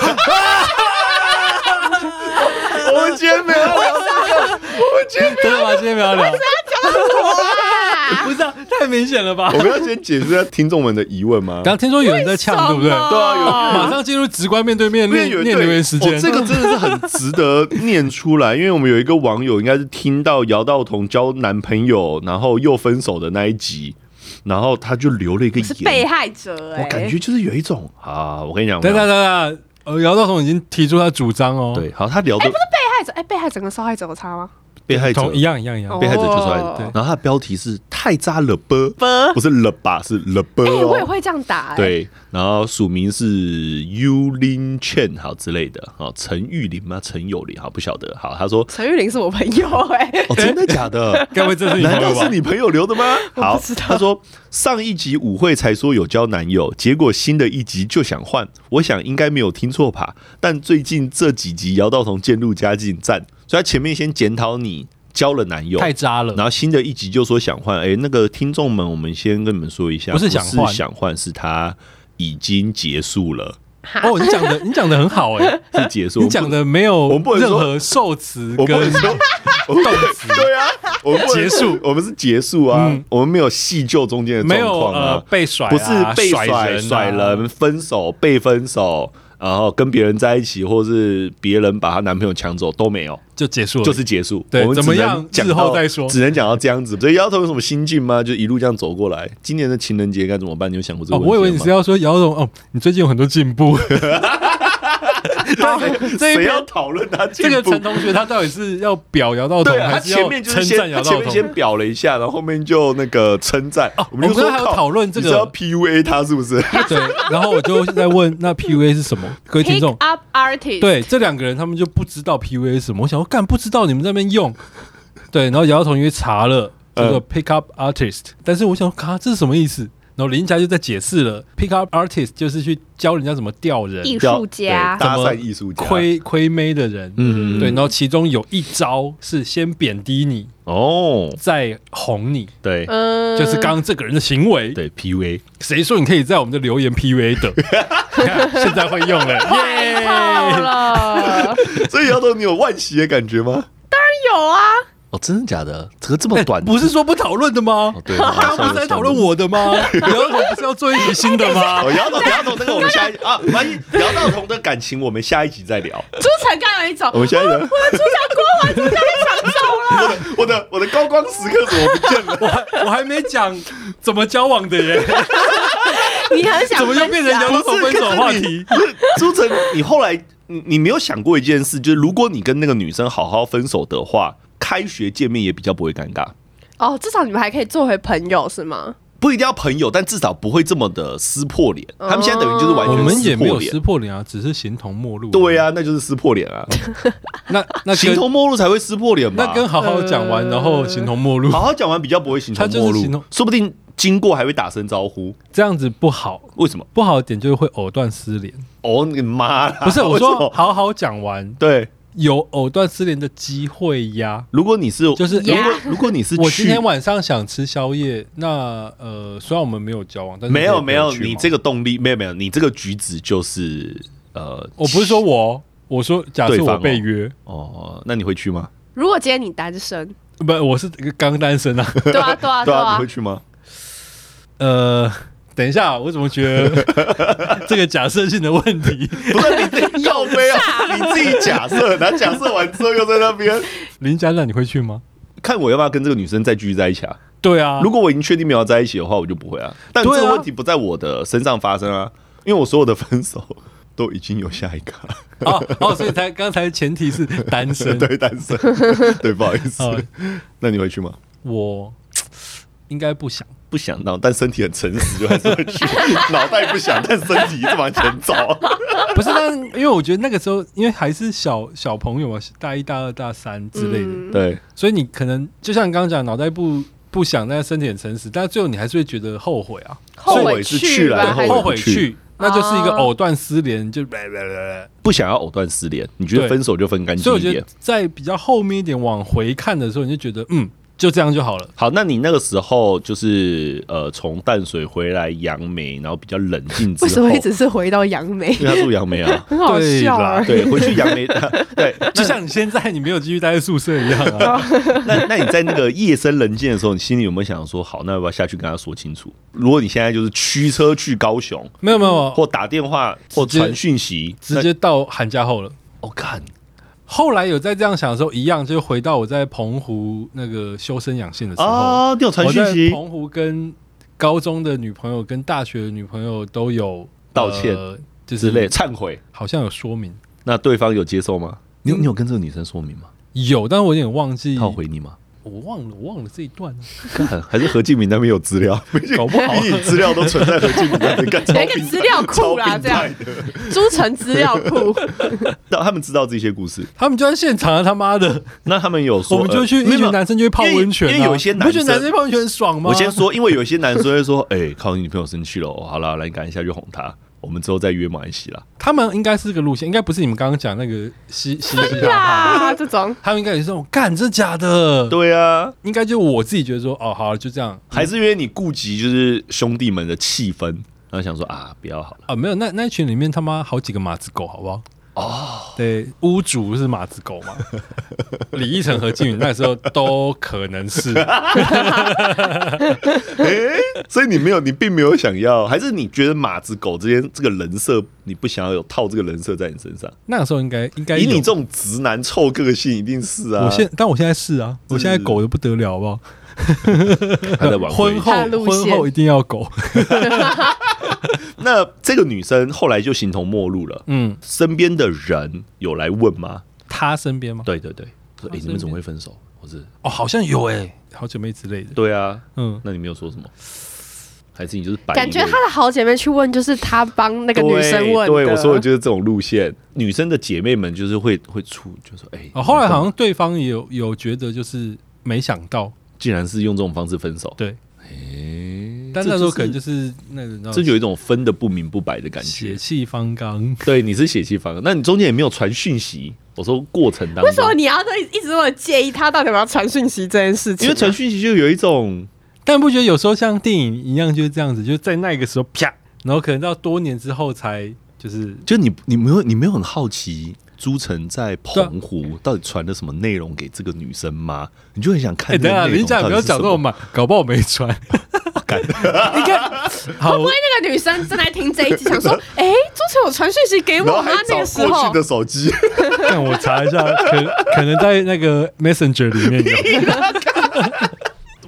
我们今天没有聊，我们今天真的吗？今天没有聊？不是啊，太明显了吧？我们要先解释一下听众们的疑问吗？刚刚听说有人在呛，对不对？对啊，有，马上进入直观面对面念念留言时间。这个真的是很值得念出来，因为我们有一个网友应该是听到姚道彤交男朋友，然后又分手的那一集。然后他就留了一个言，是被害者我感觉就是有一种啊，我跟你讲，等等等等，呃，姚道彤已经提出他主张哦，对，好，他聊的，哎，不是被害者，哎，被害者跟受害者有差吗？被害者一样一样一样，被害者就是受害者。然后他的标题是太渣了啵，不是了吧，是了啵。哎，我也会这样打。对，然后署名是 Yulin Chen 好之类的，好陈玉林吗？陈友林好不晓得。好，他说陈玉林是我朋友 哎，哦，真的假的？该不会这是难道是你朋友留的吗？好，他说上一集舞会才说有交男友，结果新的一集就想换，我想应该没有听错吧？但最近这几集姚道彤渐入佳境，赞。所以他前面先检讨你交了男友太渣了，然后新的一集就说想换，哎，那个听众们，我们先跟你们说一下，不是想换，想换是他已经结束了。哦，你讲的 你讲的很好，哎，是结束，你讲的没有，我们不能任何受词跟动词，对啊，我们结束，我们是结束啊，我们没有细究中间的状况啊，被甩，不是被甩甩人，分手被分手。然后跟别人在一起，或是别人把她男朋友抢走都没有，就结束了，就是结束。对，怎么样？之后再说，只能讲到这样子。所以姚总有什么心境吗？就一路这样走过来。今年的情人节该怎么办？你有想过这个问题吗？我以为你是要说姚总哦，你最近有很多进步。谁要讨论他这个陈同学，他到底是要表姚道彤，还是要称赞姚道彤？前面先表了一下，然后后面就那个称赞。我们刚刚还有讨论这个，是要 PUA 他是不是？对。然后我就在问，那 PUA 是什么？各位听众 Up artist，对，这两个人他们就不知道 PUA 是什么。我想说，干不知道你们在那边用。对，然后姚道彤因为查了这个 Pick Up Artist，但是我想说，啊，这是什么意思？然后林家就在解释了，pick up artist 就是去教人家怎么钓人，艺术家，搭讪艺术家，亏亏妹的人，嗯，对。然后其中有一招是先贬低你，哦，再哄你，对，就是刚刚这个人的行为，对，PUA。谁说你可以在我们的留言 PUA 的？现在会用了，耶！了。所以姚导，你有万喜的感觉吗？当然有啊。哦，真的假的？这个这么短，不是说不讨论的吗？对，刚刚不是在讨论我的吗？姚道彤不是要做一集新的吗？哦，姚总姚道彤，那个我们下一啊，万一姚道彤的感情，我们下一集再聊。朱晨刚有一种，我们下一集，我的朱家国王朱家被抢走了，我的我的高光时刻怎么不见了？我还我还没讲怎么交往的耶。你很想怎么又变成杨总分手话题？朱晨，你后来你你没有想过一件事，就是如果你跟那个女生好好分手的话，开学见面也比较不会尴尬。哦，至少你们还可以做回朋友，是吗？不一定要朋友，但至少不会这么的撕破脸。他们现在等于就是完全撕破脸，我们也没有撕破脸啊，只是形同陌路。对啊，那就是撕破脸啊。那那形同陌路才会撕破脸嘛。那跟好好讲完，然后形同陌路，好好讲完比较不会形同陌路，说不定经过还会打声招呼。这样子不好，为什么？不好的点就是会藕断丝连。哦，你妈！不是我说，好好讲完，对。有藕断丝连的机会呀！如果你是，就是如果如果你是，我今天晚上想吃宵夜，那呃，虽然我们没有交往，但是没有没有，你这个动力没有没有，你这个举止就是呃，我不是说我，我说假设我被约哦，那你会去吗？如果今天你单身，不，我是刚单身啊，对啊对啊 对啊，你会去吗？呃。等一下，我怎么觉得 这个假设性的问题？不是你自己要飞啊？你自己假设，然后假设完之后又在那边。林家那你会去吗？看我要不要跟这个女生再继续在一起啊？对啊，如果我已经确定没有在一起的话，我就不会啊。但这个问题不在我的身上发生啊，因为我所有的分手都已经有下一个了。哦哦，所以才刚才前提是单身，对单身，对，不好意思。那你会去吗？我应该不想。不想到，但身体很诚实，就还是会去。脑袋不想，但身体一直往前走。不是，但因为我觉得那个时候，因为还是小小朋友嘛，大一、大二、大三之类的，嗯、对，所以你可能就像你刚刚讲，脑袋不不想，但身体很诚实，但是最后你还是会觉得后悔啊。后悔是去来后悔去，那就是一个藕断丝连，就不想要藕断丝连。你觉得分手就分干净一点？所以我觉得在比较后面一点往回看的时候，你就觉得嗯。就这样就好了。好，那你那个时候就是呃，从淡水回来杨梅，然后比较冷静之后，为什么一直是回到杨梅？因为他住杨梅啊，很好笑啊。对，回去杨梅，对，就像你现在你没有继续待在宿舍一样啊。那那你在那个夜深人静的时候，你心里有没有想说，好，那要不要下去跟他说清楚？如果你现在就是驱车去高雄，没有没有，或打电话或传讯息，直接到寒假后了。我看。后来有在这样想的时候，一样就回到我在澎湖那个修身养性的时候啊，你有传讯息。澎湖跟高中的女朋友跟大学的女朋友都有道歉，就是类忏悔，好像有说明。那对方有接受吗？你有你有跟这个女生说明吗？有，但是我有点忘记。他回你吗？我忘了，我忘了这一段。还是何敬明那边有资料，搞不好你资料都存在何敬明那边，有一个资料库啦，这样。诸城资料库，让他们知道这些故事，他们就在现场啊！他妈的，那他们有说，我们就去一群男生就去泡温泉，因为有一些男生男生泡温泉很爽吗？我先说，因为有一些男生会说：“哎，靠你女朋友生气了，好了，来你赶一下去哄她。”我们之后再约马来西亚。他们应该是个路线，应该不是你们刚刚讲那个西 西西啊这种。他们应该也是这种，干这假的？对啊，应该就我自己觉得说，哦，好了，就这样。还是因为你顾及就是兄弟们的气氛，然后想说啊，不要好了啊，没有，那那群里面他妈好几个马子狗，好不好？哦，对，屋主是马子狗嘛？李易成和金宇那时候都可能是。哎、欸，所以你没有，你并没有想要，还是你觉得马子狗之间这个人设，你不想要有套这个人设在你身上？那个时候应该应该以你这种直男臭个性，一定是啊。我现但我现在是啊，我现在狗的不得了，好不好？婚后婚后一定要狗。那这个女生后来就形同陌路了。嗯，身边的人有来问吗？她身边吗？对对对，说哎，你们怎么会分手？或是哦，好像有哎，好姐妹之类的。对啊，嗯，那你没有说什么？还是你就是感觉她的好姐妹去问，就是她帮那个女生问。对，我说的就是这种路线，女生的姐妹们就是会会出，就说哎，哦，后来好像对方也有有觉得，就是没想到，竟然是用这种方式分手。对，哎。但那时候可能就是那个，这有一种分的不明不白的感觉，血气方刚。对，你是血气方刚，那你中间也没有传讯息。我说过程当中，为什么你要一直那么介意他到底有没有传讯息这件事情？因为传讯息就有一种，但不觉得有时候像电影一样就是这样子，就在那个时候啪，然后可能到多年之后才就是，就你你没有你没有很好奇。朱晨在澎湖到底传了什么内容给这个女生吗？你就很想看。等下，人家不要讲这种嘛，搞不好我没传。你看，会不会那个女生正在听这一集，想说：“ 哎，朱晨有传讯息给我吗？”那个时候，过去的手机，让我查一下，可可能在那个 Messenger 里面有。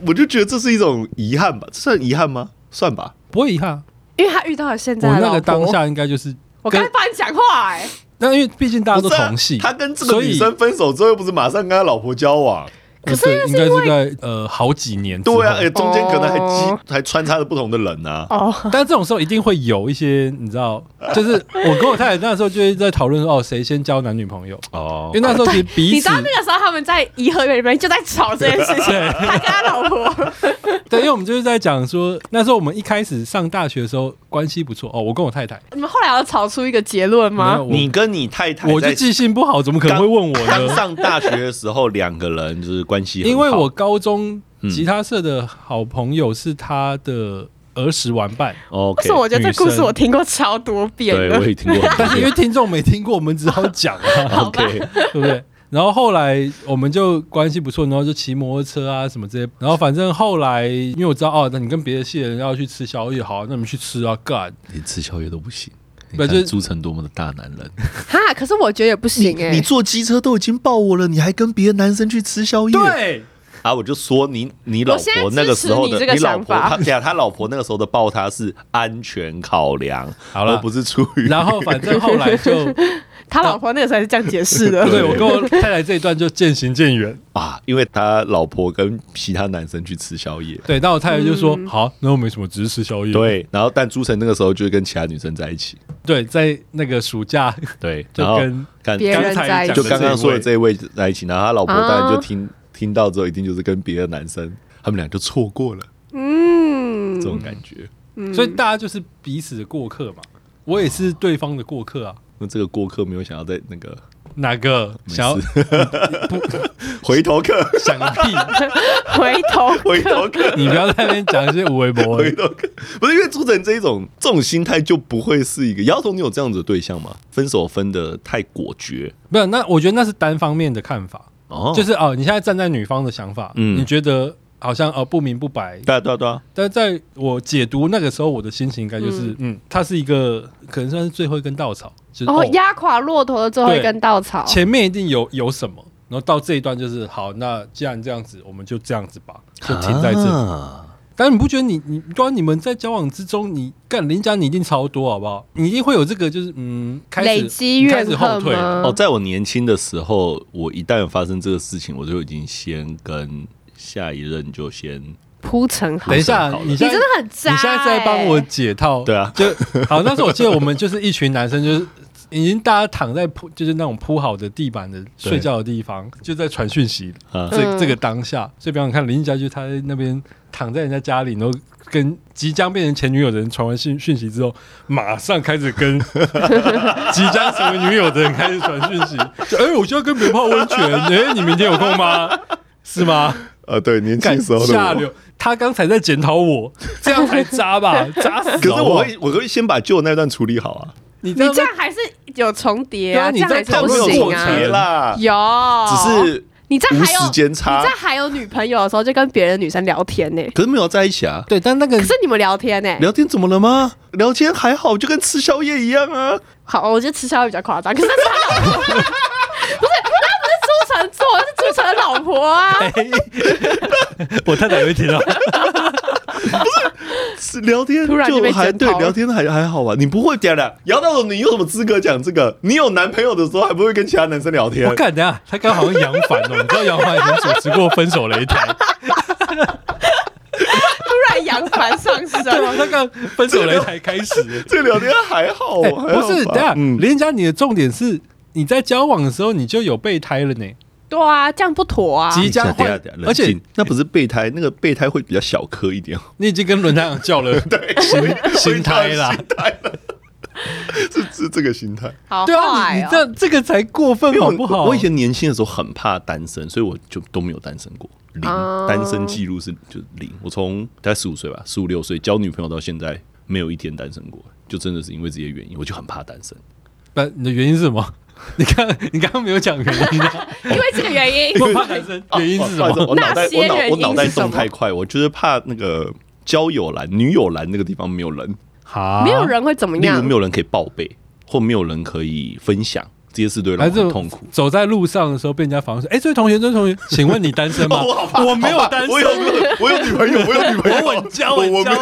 我就觉得这是一种遗憾吧，这算遗憾吗？算吧，不会遗憾。因为他遇到了现在我那个当下应该就是我刚才帮你讲话哎、欸，那因为毕竟大家都同系，他跟这个女生分手之后又不是马上跟他老婆交往。可是应该是在呃好几年，对啊，中间可能还还还穿插着不同的人呢。哦，但这种时候一定会有一些，你知道，就是我跟我太太那时候就是在讨论说，哦，谁先交男女朋友？哦，因为那时候其实彼此，你知道那个时候他们在颐和园里面就在吵这件事情，他跟他老婆，对，因为我们就是在讲说，那时候我们一开始上大学的时候关系不错。哦，我跟我太太，你们后来要吵出一个结论吗？你跟你太太，我就记性不好，怎么可能会问我呢？上大学的时候，两个人就是关系，因为我。高中吉他社的好朋友是他的儿时玩伴。哦，可是我觉得这故事我听过超多遍。对，我也听过。但是因为听众没听过，我们只好讲啊。OK，对不对？然后后来我们就关系不错，然后就骑摩托车啊什么这些。然后反正后来，因为我知道哦，那你跟别的系的人要去吃宵夜，好，那我们去吃啊，干，连吃宵夜都不行。你看朱成多么的大男人哈！可是我觉得也不行哎。你坐机车都已经抱我了，你还跟别的男生去吃宵夜？对。啊！我就说你，你老婆那个时候的，你，你老婆他俩他老婆那个时候的抱他是安全考量，好了，不是出于。然后反正后来就他老婆那个时候是这样解释的。对，我跟我太太这一段就渐行渐远啊，因为他老婆跟其他男生去吃宵夜。对，那我太太就说：“嗯、好，那我没什么，只是吃宵夜。”对，然后但朱晨那个时候就跟其他女生在一起。对，在那个暑假，对，就跟刚才就刚刚说的这一位在一起，然后他老婆当然就听。啊听到之后，一定就是跟别的男生，他们俩就错过了，嗯，这种感觉，嗯，所以大家就是彼此的过客嘛。我也是对方的过客啊。那这个过客没有想要在那个哪个？想要？不回头客。想个屁，回头回头客，你不要在那边讲一些无微博。回头客，不是因为朱晨这一种这种心态就不会是一个姚童，你有这样子的对象吗？分手分的太果决，没有，那我觉得那是单方面的看法。哦，就是哦，你现在站在女方的想法，嗯，你觉得好像哦不明不白，对对对。但是在我解读那个时候，我的心情应该就是，嗯，嗯，它是一个可能算是最后一根稻草，就是哦，压垮骆驼的最后一根稻草，前面一定有有什么，然后到这一段就是好，那既然这样子，我们就这样子吧，就停在这里。啊但你不觉得你你当你们在交往之中，你干人家你一定超多好不好？你一定会有这个就是嗯，开始累积开始后退哦。在我年轻的时候，我一旦有发生这个事情，我就已经先跟下一任就先铺成好。等一下，你你真的很渣、欸，你现在在帮我解套。对啊，就好。那时候我记得我们就是一群男生，就是。已经大家躺在铺，就是那种铺好的地板的睡觉的地方，就在传讯息。啊这这个当下，所以比方看林家就他在那边躺在人家家里，然后跟即将变成前女友的人传完讯讯息之后，马上开始跟 即将成为女友的人开始传讯息。就哎，我就要跟别人泡温泉，哎，你明天有空吗？是吗？呃，对，年轻时候下流。他刚才在检讨我，这样才渣吧？渣死！可是我会，我会先把旧那段处理好啊。你这样还是有重叠啊？你在讨论有重叠啦？有，只是你在还有时间差。你在还有女朋友的时候就跟别人女生聊天呢？可是没有在一起啊。对，但那个可是你们聊天呢？聊天怎么了吗？聊天还好，就跟吃宵夜一样啊。好，我觉得吃宵夜比较夸张。可是他老婆 不是，那不是朱晨做，是朱晨的老婆啊。我太太会听到。不 是聊天，突然就还对聊天还还好吧？你不会讲的，姚道总，你有什么资格讲这个？你有男朋友的时候还不会跟其他男生聊天？我讲，等下，他刚好像杨凡哦，你知道杨凡以前主持过分手擂台，突然杨凡上身，对啊，他刚分手擂台开始，这个聊天还好，欸、还好不是？等下，嗯，林家，你的重点是你在交往的时候你就有备胎了呢。对啊，这样不妥啊！即将换，而且那不是备胎，那个备胎会比较小颗一点。你已经跟轮胎长叫了，对，新新胎啦，是是这个心态。好，对啊，你这这个才过分好不好？我以前年轻的时候很怕单身，所以我就都没有单身过，零单身记录是就零。我从大概十五岁吧，十五六岁交女朋友到现在，没有一天单身过，就真的是因为这些原因，我就很怕单身。那你的原因是什么？你看，你刚刚没有讲原因啊？因为这个原因，我怕男生。原因是什么？我脑袋，我脑，我脑袋动太快，我就是怕那个交友栏、女友栏那个地方没有人。好，没有人会怎么样？例如没有人可以报备，或没有人可以分享，这些事对让我很痛苦。走在路上的时候被人家访问说：“哎、欸，这位同学，这位同学，请问你单身吗？”我好怕，我没有单身，我有我有女朋友，我有女朋友，我稳交，我稳交。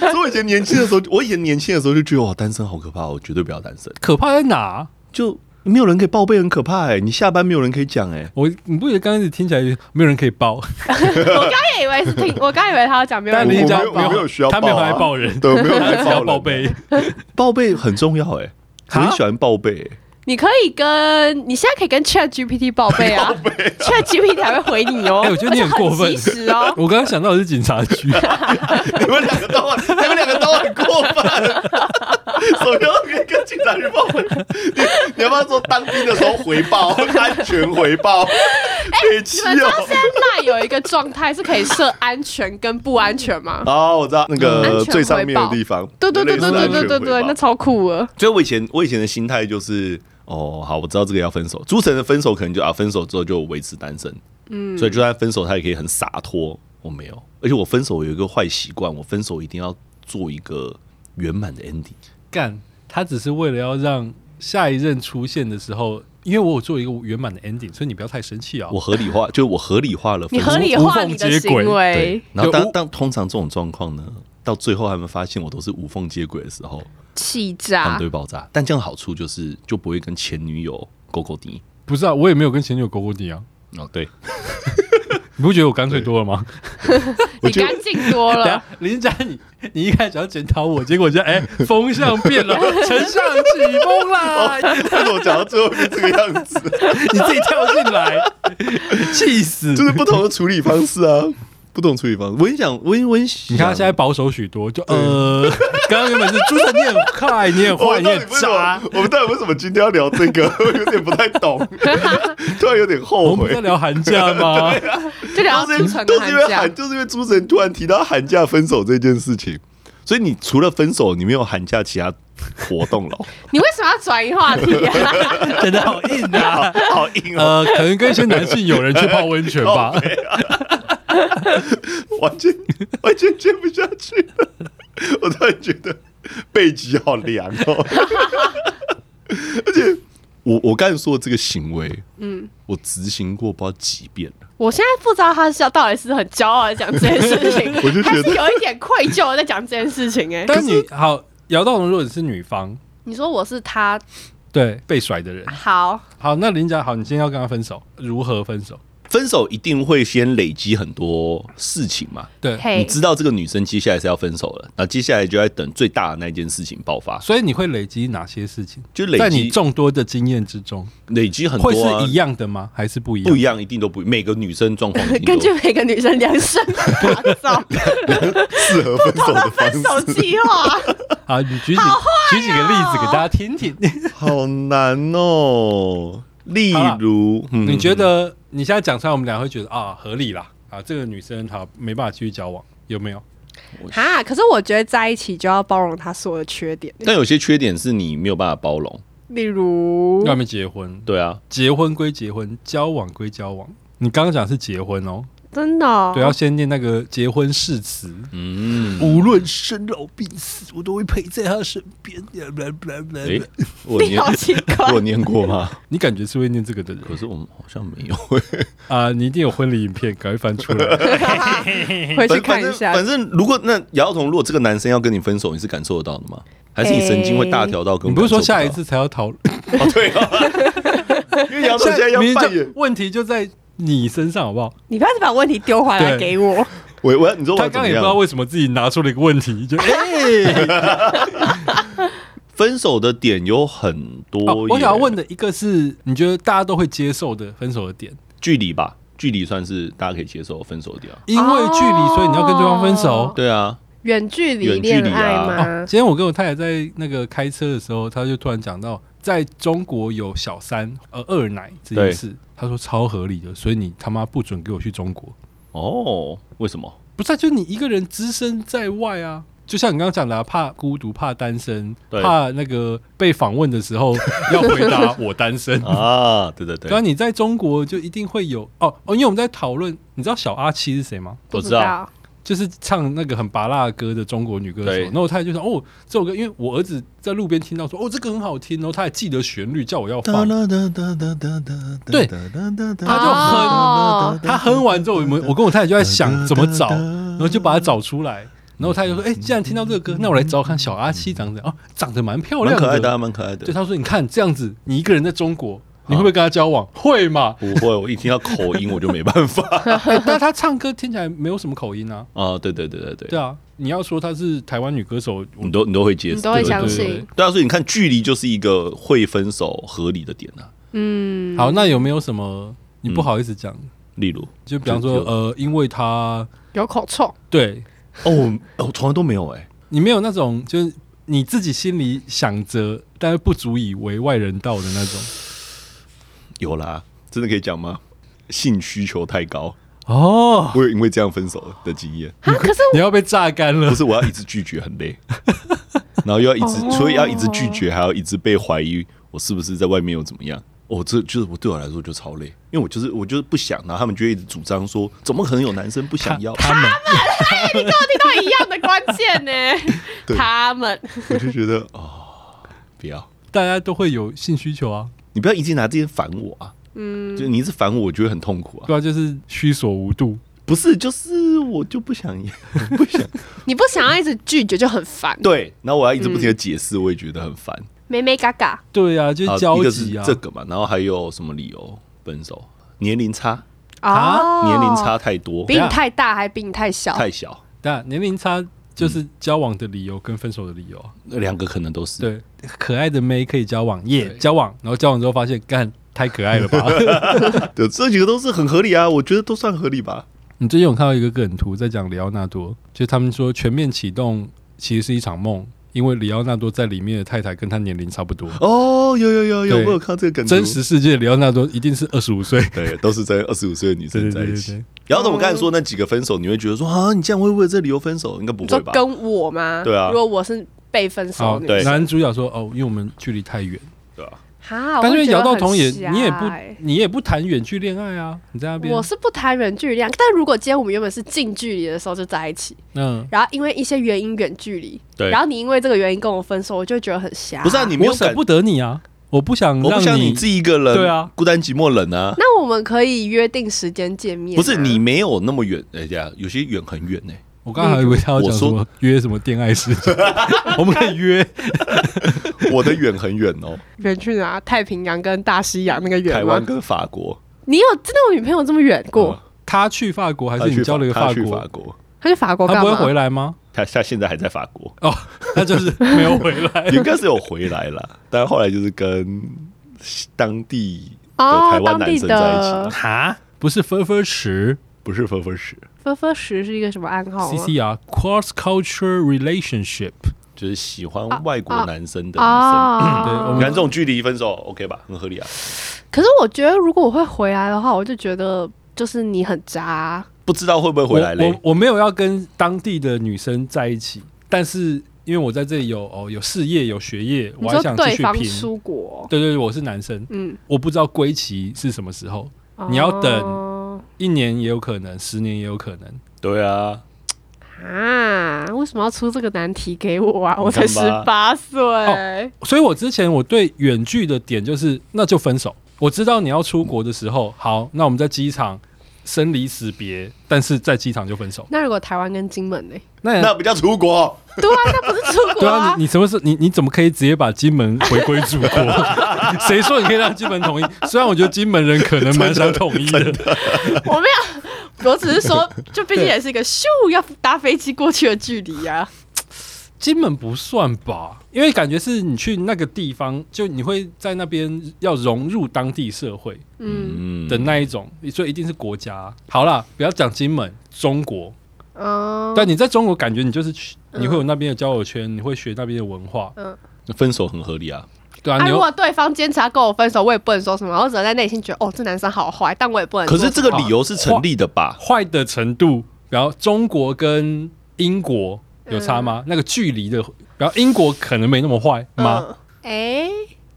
所以我以前年轻的时候，我以前年轻的时候就觉得哇，单身好可怕，我绝对不要单身。可怕在哪？就。没有人可以报备，很可怕哎！你下班没有人可以讲哎。我你不觉得刚开始听起来没有人可以报？我刚也以为是听，我刚以为他要讲没有人可以报，没有没有需要，他没有来报人，对，没有来报报备，报备很重要哎，我很喜欢报备。你可以跟你现在可以跟 Chat GPT 报备啊，Chat GPT 还会回你哦。哎，我觉得你很过分哦。我刚刚想到的是警察局，你们两个都很，你们两个都很过分。首先可以跟警察去报备，你你要不要说当兵的时候回报，安全回报？哎，你们知道现在有一个状态是可以设安全跟不安全吗？哦，我知道那个最上面的地方，对对对对对对对对，那超酷了。所以我以前我以前的心态就是。哦，好，我知道这个要分手。朱晨的分手可能就啊，分手之后就维持单身，嗯，所以就算分手，他也可以很洒脱。我没有，而且我分手有一个坏习惯，我分手一定要做一个圆满的 ending。干，他只是为了要让下一任出现的时候，因为我有做一个圆满的 ending，所以你不要太生气啊。我合理化，就是我合理化了你合理化你的行为。对，然后当当通常这种状况呢，到最后他们发现我都是无缝接轨的时候。气炸，对爆炸。但这样好处就是，就不会跟前女友勾勾滴。不是啊，我也没有跟前女友勾勾滴啊。哦，对，你不觉得我干脆多了吗？你干净多了。林佳，你你一开始要检讨我，结果就哎，风向变了，丞相起风啦。但是我讲到最后变这个样子？你自己跳进来，气死！就是不同的处理方式啊。不懂处理方式，我跟你讲，我我你看他现在保守许多，就呃，刚刚原本是朱晨，你很快，你很坏，你很渣。我们到底为什么今天要聊这个？我有点不太懂，突然有点后悔。我们在聊寒假吗？就聊朱晨都是因为寒，就是因为朱晨突然提到寒假分手这件事情，所以你除了分手，你没有寒假其他活动了？你为什么要转移话题啊？真的好硬啊，好硬呃，可能跟一些男性友人去泡温泉吧。完全完全接不下去了，我突然觉得背脊好凉哦。而且我我刚才说的这个行为，嗯，我执行过不知道几遍了。我现在不知道他是要到底是很骄傲的讲这件事情，我就觉得有一点愧疚在讲这件事情。哎，但是你好，姚道荣如果你是女方，你说我是他对被甩的人，好好，那林家好，你今天要跟他分手，如何分手？分手一定会先累积很多事情嘛？对，你知道这个女生接下来是要分手了，那接下来就在等最大的那件事情爆发。所以你会累积哪些事情？就累积在你众多的经验之中，累积很多、啊、会是一样的吗？还是不一样？不一样，一定都不。每个女生状况根据 每个女生量身打造 适合分手的分手计划。好，你举几、哦、举几个例子给大家听听。好难哦。例如，嗯、你觉得你现在讲出来，我们俩会觉得啊合理啦啊，这个女生她没办法继续交往，有没有？哈，可是我觉得在一起就要包容她所有的缺点，但有些缺点是你没有办法包容。例如，要没结婚？对啊，结婚归结婚，交往归交往。你刚刚讲是结婚哦。真的、哦，对，要先念那个结婚誓词。嗯，无论生老病死，我都会陪在他身边。哎，我念，我念过吗？你感觉是会念这个的人，可是我们好像没有。啊，你一定有婚礼影片，赶快翻出来，回去看一下。反正如果那姚彤，如果这个男生要跟你分手，你是感受得到的吗？还是你神经会大条到跟？你不是说下一次才要讨论？哦，对啊，因为姚彤现在要扮演，问题就在。你身上好不好？你不要把问题丢回来给我。我我你说我他刚刚也不知道为什么自己拿出了一个问题，就 哎，分手的点有很多。我想要问的一个是，你觉得大家都会接受的分手的点？距离吧，距离算是大家可以接受分手的点。因为距离，所以你要跟对方分手。对啊，远距离恋爱吗？今天我跟我太太在那个开车的时候，他就突然讲到，在中国有小三呃二奶这件事。他说超合理的，所以你他妈不准给我去中国哦？为什么？不是、啊，就你一个人只身在外啊，就像你刚刚讲的、啊，怕孤独，怕单身，怕那个被访问的时候 要回答我单身啊。对对对，然后你在中国就一定会有哦哦，因为我们在讨论，你知道小阿七是谁吗？不知道。就是唱那个很芭乐歌的中国女歌手，然后我太太就说：“哦，这首歌，因为我儿子在路边听到说，哦，这个很好听，然后他还记得旋律，叫我要放。”对，他就哼，他哼完之后，我们我跟我太太就在想怎么找，然后就把它找出来。然后他就说：“哎，既然听到这个歌，那我来找看小阿七长怎样。哦，长得蛮漂亮的，蛮可爱的，蛮可爱的。”对，他说：“你看这样子，你一个人在中国。”你会不会跟他交往？会吗？不会，我一听到口音我就没办法。但他唱歌听起来没有什么口音啊。啊，对对对对对。对啊，你要说她是台湾女歌手，你都你都会接受，你都会相信。对啊，所以你看，距离就是一个会分手合理的点啊。嗯。好，那有没有什么你不好意思讲？例如，就比方说，呃，因为他有口臭。对。哦，我从来都没有哎。你没有那种，就是你自己心里想着，但是不足以为外人道的那种。有啦，真的可以讲吗？性需求太高哦，我有因为这样分手的经验。可是你要被榨干了，不是？我要一直拒绝，很累，然后又要一直，所以要一直拒绝，还要一直被怀疑我是不是在外面又怎么样？哦，这就是我对我来说就超累，因为我就是我就是不想，然后他们就一直主张说，怎么可能有男生不想要他们？哎，你跟我听到一样的关键呢？他们，我就觉得哦，不要，大家都会有性需求啊。你不要一直拿这些烦我啊！嗯，就你一直烦我，我觉得很痛苦啊。对啊，就是虚所无度。不是，就是我就不想，不想。你不想要一直拒绝就很烦。对，然后我要一直不停的解释，我也觉得很烦。眉眉嘎嘎。对啊，就是交集啊。这个嘛，然后还有什么理由分手？年龄差啊？年龄差太多，比你太大还比你太小？太小。对啊，年龄差。就是交往的理由跟分手的理由，那两个可能都是对。可爱的妹可以交往，耶，交往，然后交往之后发现，干太可爱了吧？对，这几个都是很合理啊，我觉得都算合理吧。你最近有看到一个梗图在讲里奥纳多，就他们说全面启动其实是一场梦。因为里奥纳多在里面的太太跟他年龄差不多哦，有有有有，我有看这个梗。真实世界里奥纳多一定是二十五岁，对，都是在二十五岁的女生在一起。然后我们刚才说那几个分手，你会觉得说啊，你这样会为了这理由分手？应该不会吧？跟我吗？对啊，如果我是被分手，对，男主角说哦，因为我们距离太远。对吧啊！但是姚道彤也，你也不，你也不谈远距恋爱啊？你在那边，我是不谈远距离恋爱。但如果今天我们原本是近距离的时候就在一起，嗯，然后因为一些原因远距离，对，然后你因为这个原因跟我分手，我就觉得很瞎。不是啊，你没有舍不得你啊，我不想，我不想你自己一个人，对啊，孤单寂寞冷啊。那我们可以约定时间见面。不是你没有那么远，哎呀，有些远很远呢。我刚刚还以为他要讲什么约什么恋爱时间，我们可以约。我的远很远哦，远去哪？太平洋跟大西洋那个远台湾跟法国。你有真的有女朋友这么远过？他去法国还是你交了一个法国？他去法国，他不会回来吗？他他现在还在法国哦，他就是没有回来，应该是有回来了，但后来就是跟当地的台湾男生在一起。哈，不是分分池。不是分分时，分分时是一个什么暗号？CCR Cross Culture Relationship，就是喜欢外国男生的女生。对，我们看这种距离分手，OK 吧？很合理啊。可是我觉得，如果我会回来的话，我就觉得就是你很渣。不知道会不会回来嘞？我我没有要跟当地的女生在一起，但是因为我在这里有哦有事业有学业，我还想继续拼出国。对对对，我是男生，嗯，我不知道归期是什么时候，你要等。一年也有可能，十年也有可能。对啊，啊，为什么要出这个难题给我啊？我才十八岁，所以我之前我对远距的点就是，那就分手。我知道你要出国的时候，好，那我们在机场生离死别，但是在机场就分手。那如果台湾跟金门呢？那那不叫出国。对啊，那不是出国。对啊，你你什么时候你你怎么可以直接把金门回归祖国？谁说你可以让金门统一？虽然我觉得金门人可能蛮想统一的。我没有，我只是说，就毕竟也是一个咻要搭飞机过去的距离啊。金门不算吧，因为感觉是你去那个地方，就你会在那边要融入当地社会，嗯的那一种，所以一定是国家。好啦，不要讲金门，中国。嗯，但你在中国感觉你就是去，你会有那边的交友圈，你会学那边的文化。嗯，分手很合理啊。对啊，如果对方坚持要跟我分手，我也不能说什么，我只能在内心觉得哦，这男生好坏，但我也不能。可是这个理由是成立的吧？坏的程度，然后中国跟英国有差吗？那个距离的，然后英国可能没那么坏吗？哎，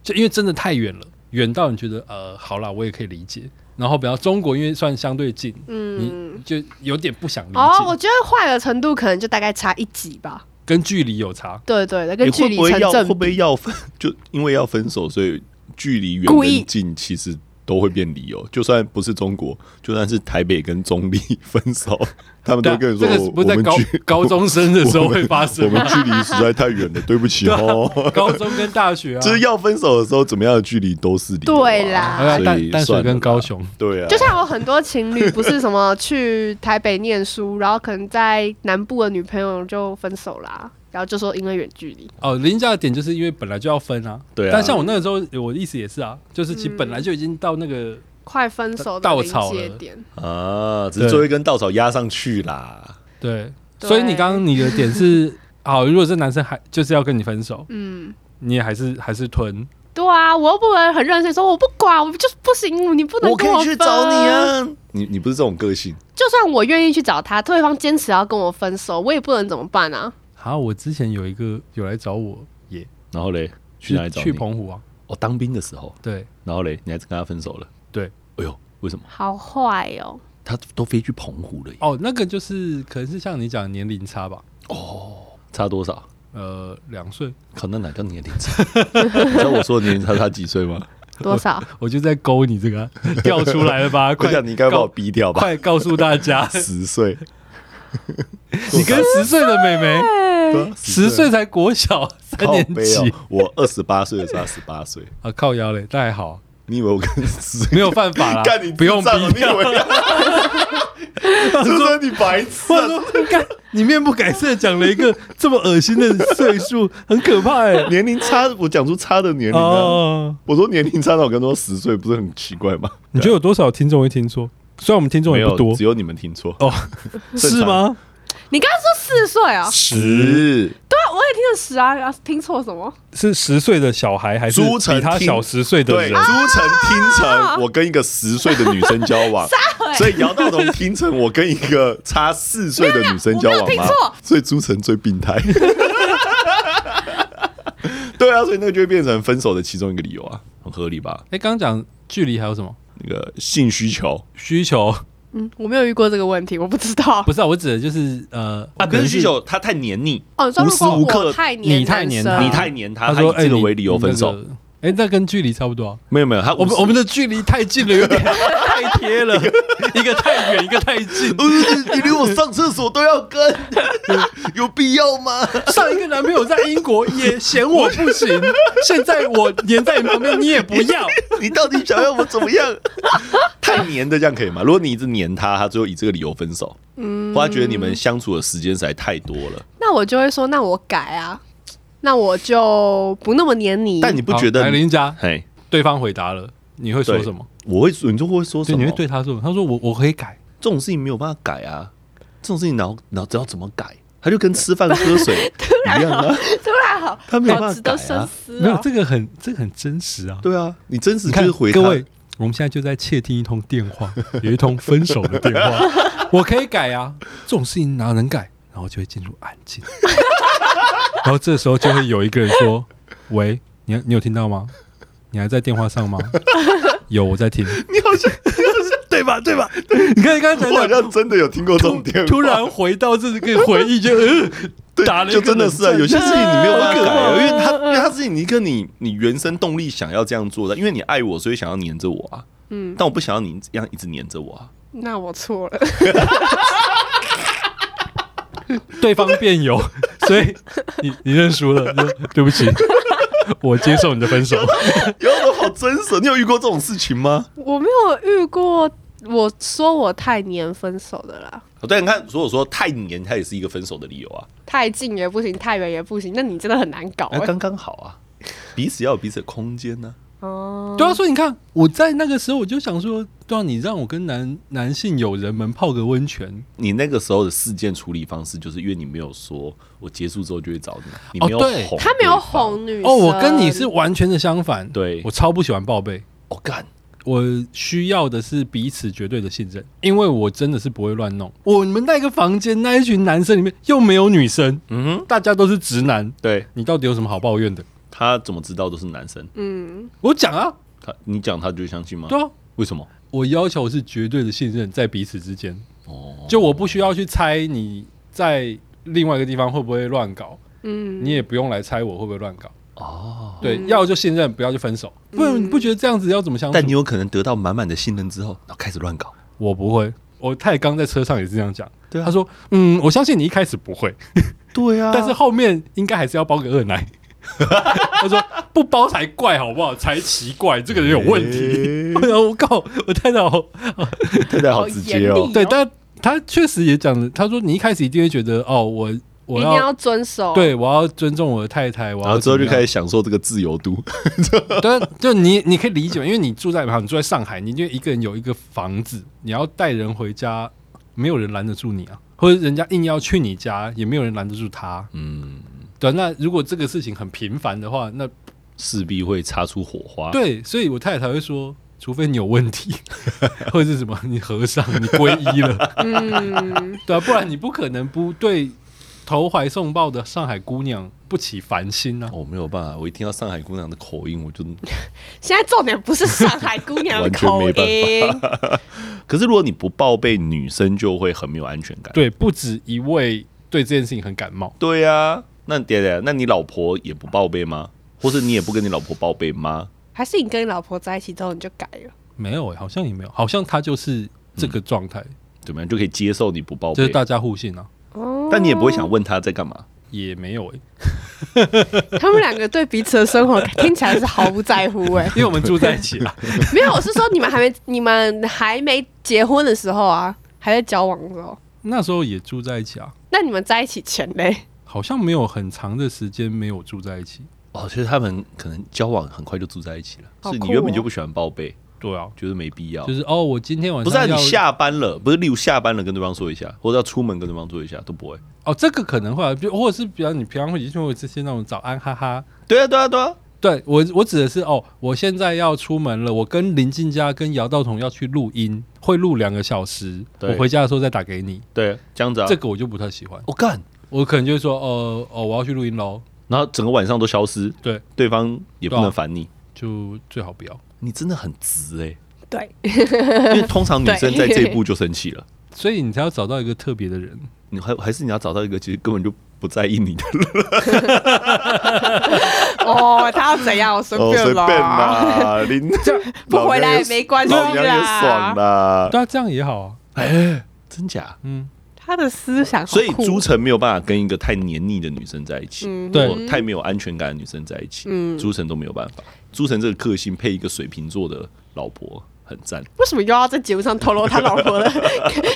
就因为真的太远了，远到你觉得呃，好啦，我也可以理解。然后比较中国，因为算相对近，嗯，你就有点不想理解。哦，我觉得坏的程度可能就大概差一级吧，跟距离有差。对对，跟距离成正比。会不会要会不会要分？就因为要分手，所以距离远跟近其实。都会变理由，就算不是中国，就算是台北跟中立 分手，他们都跟你说，这个不是在高高中生的时候会发生，我们距离实在太远了，对不起哦。高中跟大学啊，就是要分手的时候，怎么样的距离都是理由。对啦，淡水跟高雄，对啊，就像有很多情侣，不是什么去台北念书，然后可能在南部的女朋友就分手啦。然后就说因为远距离哦，离家的点就是因为本来就要分啊，对啊。但像我那个时候，我的意思也是啊，就是其实本来就已经到那个、嗯、快分手的稻草点啊，只是最后一根稻草压上去啦。对，对所以你刚刚你的点是，好，如果这男生还就是要跟你分手，嗯，你也还是还是吞。对啊，我又不能很任性说我不管，我就是不行，你不能跟我分。我可以去找你啊，你你不是这种个性。就算我愿意去找他，对方坚持要跟我分手，我也不能怎么办啊？好，我之前有一个有来找我耶，然后嘞，去哪里找？去澎湖啊。哦，当兵的时候。对，然后嘞，你还是跟他分手了？对。哎呦，为什么？好坏哦。他都飞去澎湖了耶。哦，那个就是可能是像你讲的年龄差吧。哦，差多少？呃，两岁。可能哪叫年龄差？你知道我说的年龄差差几岁吗？多少？我就在勾你这个 掉出来了吧？快，你应该把我逼掉吧？快告诉大家，十岁。你跟十岁的妹妹，十岁才国小三年级，我二十八岁的时候十八岁啊，靠腰嘞，那还好。你以为我跟十没有犯法啦？干你不用逼掉。是说你白痴？我说干你面不改色讲了一个这么恶心的岁数，很可怕哎。年龄差，我讲出差的年龄啊。我说年龄差，那我跟他说十岁，不是很奇怪吗？你觉得有多少听众会听错？虽然我们听众也不多，只有你们听错哦，是吗？你刚刚说四岁啊？十，对啊，我也听了十啊，听错什么？是十岁的小孩还是比他小十岁的人？朱晨听成我跟一个十岁的女生交往，所以姚道彤听成我跟一个差四岁的女生交往吗？所以朱晨最病态。对啊，所以那个就会变成分手的其中一个理由啊，很合理吧？哎，刚刚讲距离还有什么？那个性需求，需求，嗯，我没有遇过这个问题，我不知道。不是啊，我指的就是呃，啊，可是需求他太黏腻，哦，无时无刻太黏，你太黏他，你太黏他，他说这个为理由分手。哎，那跟距离差不多啊？没有没有，他我们我们的距离太近了，有点 太贴了，一个太远，一个太近。你连我上厕所都要跟，有必要吗？上一个男朋友在英国也嫌我不行，现在我黏在你旁边，你也不要，你到底想要我怎么样？太黏的这样可以吗？如果你一直黏他，他最后以这个理由分手，嗯，或他觉得你们相处的时间实在太多了，那我就会说，那我改啊。那我就不那么黏你。但你不觉得？来林家，嘿，对方回答了，你会说什么？我会，你就会说什么？你会对他说，他说我我可以改，这种事情没有办法改啊，这种事情然后然后只要怎么改，他就跟吃饭喝水 一样啊，突然好，他没有办法改啊，没有这个很这个很真实啊，对啊，你真实就是回各位，我们现在就在窃听一通电话，有一通分手的电话，我可以改啊，这种事情哪能改？然后就会进入安静。然后这时候就会有一个人说：“ 喂，你你有听到吗？你还在电话上吗？有，我在听。你好像，你好像对吧？对吧？你看你刚才好像真的有听过这种电话。突然回到这个回忆，就呃，打了，就真的是啊。有些事情你没有办法改，因为他因为他是你一个你你原生动力想要这样做的，因为你爱我，所以想要黏着我啊。嗯，但我不想要你这样一直黏着我啊。那我错了。”对方辩友，所以你你认输了，对不起，我接受你的分手。有什么好真实？你有遇过这种事情吗？我没有遇过，我说我太黏分手的啦。对，你看，如果说太黏，它也是一个分手的理由啊。太近也不行，太远也不行，那你真的很难搞。那刚刚好啊，彼此要有彼此的空间呢。哦，对啊，所以你看，我在那个时候我就想说，对啊，你让我跟男男性友人们泡个温泉。你那个时候的事件处理方式，就是因为你没有说我结束之后就会找你，你没有哄，他没有哄女。哦，我跟你是完全的相反，对，我超不喜欢报备。我干，我需要的是彼此绝对的信任，因为我真的是不会乱弄。我们那个房间那一群男生里面又没有女生，嗯哼，大家都是直男。对，你到底有什么好抱怨的？他怎么知道都是男生？嗯，我讲啊，他你讲他就相信吗？对啊，为什么？我要求是绝对的信任在彼此之间。哦，就我不需要去猜你在另外一个地方会不会乱搞，嗯，你也不用来猜我会不会乱搞。哦，对，要就信任，不要就分手。不然你不觉得这样子要怎么相处？但你有可能得到满满的信任之后，然后开始乱搞。我不会，我太刚在车上也是这样讲。对，他说，嗯，我相信你一开始不会。对啊，但是后面应该还是要包个二奶。他说不包才怪，好不好？才奇怪，这个人有问题。我靠，我太太好，太太好直接哦。对，但他确实也讲了，他说你一开始一定会觉得哦，我我一定要遵守，对我要尊重我的太太，然后之后就开始享受这个自由度。对，就你你可以理解，因为你住在哪？你住在上海，你就一个人有一个房子，你要带人回家，没有人拦得住你啊，或者人家硬要去你家，也没有人拦得住他。嗯。对，那如果这个事情很频繁的话，那势必会擦出火花。对，所以我太太才会说，除非你有问题，或者是什么，你和尚，你皈依了，嗯，对啊，不然你不可能不对投怀送抱的上海姑娘不起烦心啊。我、哦、没有办法，我一听到上海姑娘的口音，我就 现在重点不是上海姑娘的 口音，完全没办法。可是如果你不报备，女生就会很没有安全感。对，不止一位对这件事情很感冒。对呀、啊。那爹爹，那你老婆也不报备吗？或是你也不跟你老婆报备吗？还是你跟你老婆在一起之后你就改了？没有、欸，好像也没有，好像他就是这个状态，怎么样就可以接受你不报备，就是大家互信啊。哦，但你也不会想问他在干嘛？也没有哎、欸。他们两个对彼此的生活听起来是毫不在乎哎、欸，因为我们住在一起了。没有，我是说你们还没你们还没结婚的时候啊，还在交往的时候，那时候也住在一起啊。那你们在一起前嘞？好像没有很长的时间没有住在一起哦，其实他们可能交往很快就住在一起了。哦、是你原本就不喜欢报备，对啊，觉得没必要。就是哦，我今天晚上不是、啊、你下班了，不是例如下班了跟对方说一下，或者要出门跟对方说一下都不会。哦，这个可能会，就或者是比方你平常会就会这些那种早安哈哈。对啊，对啊，对啊，对我我指的是哦，我现在要出门了，我跟林静佳跟姚道彤要去录音，会录两个小时，我回家的时候再打给你。对，这样子啊，这个我就不太喜欢。我干。我可能就会说，哦哦，我要去录音喽，然后整个晚上都消失，对，对方也不能烦你，就最好不要。你真的很直哎、欸，对，因为通常女生在这一步就生气了，所以你才要找到一个特别的人，你还还是你要找到一个其实根本就不在意你的人。哦，他要怎样？我随便啦，你 就不回来也没关系啦，也爽啦，对啊，这样也好啊，哎，真假？嗯。他的思想，所以朱晨没有办法跟一个太黏腻的女生在一起，对、嗯，太没有安全感的女生在一起，嗯，朱晨都没有办法。朱晨这个个性配一个水瓶座的老婆很赞。为什么又要在节目上透露他老婆的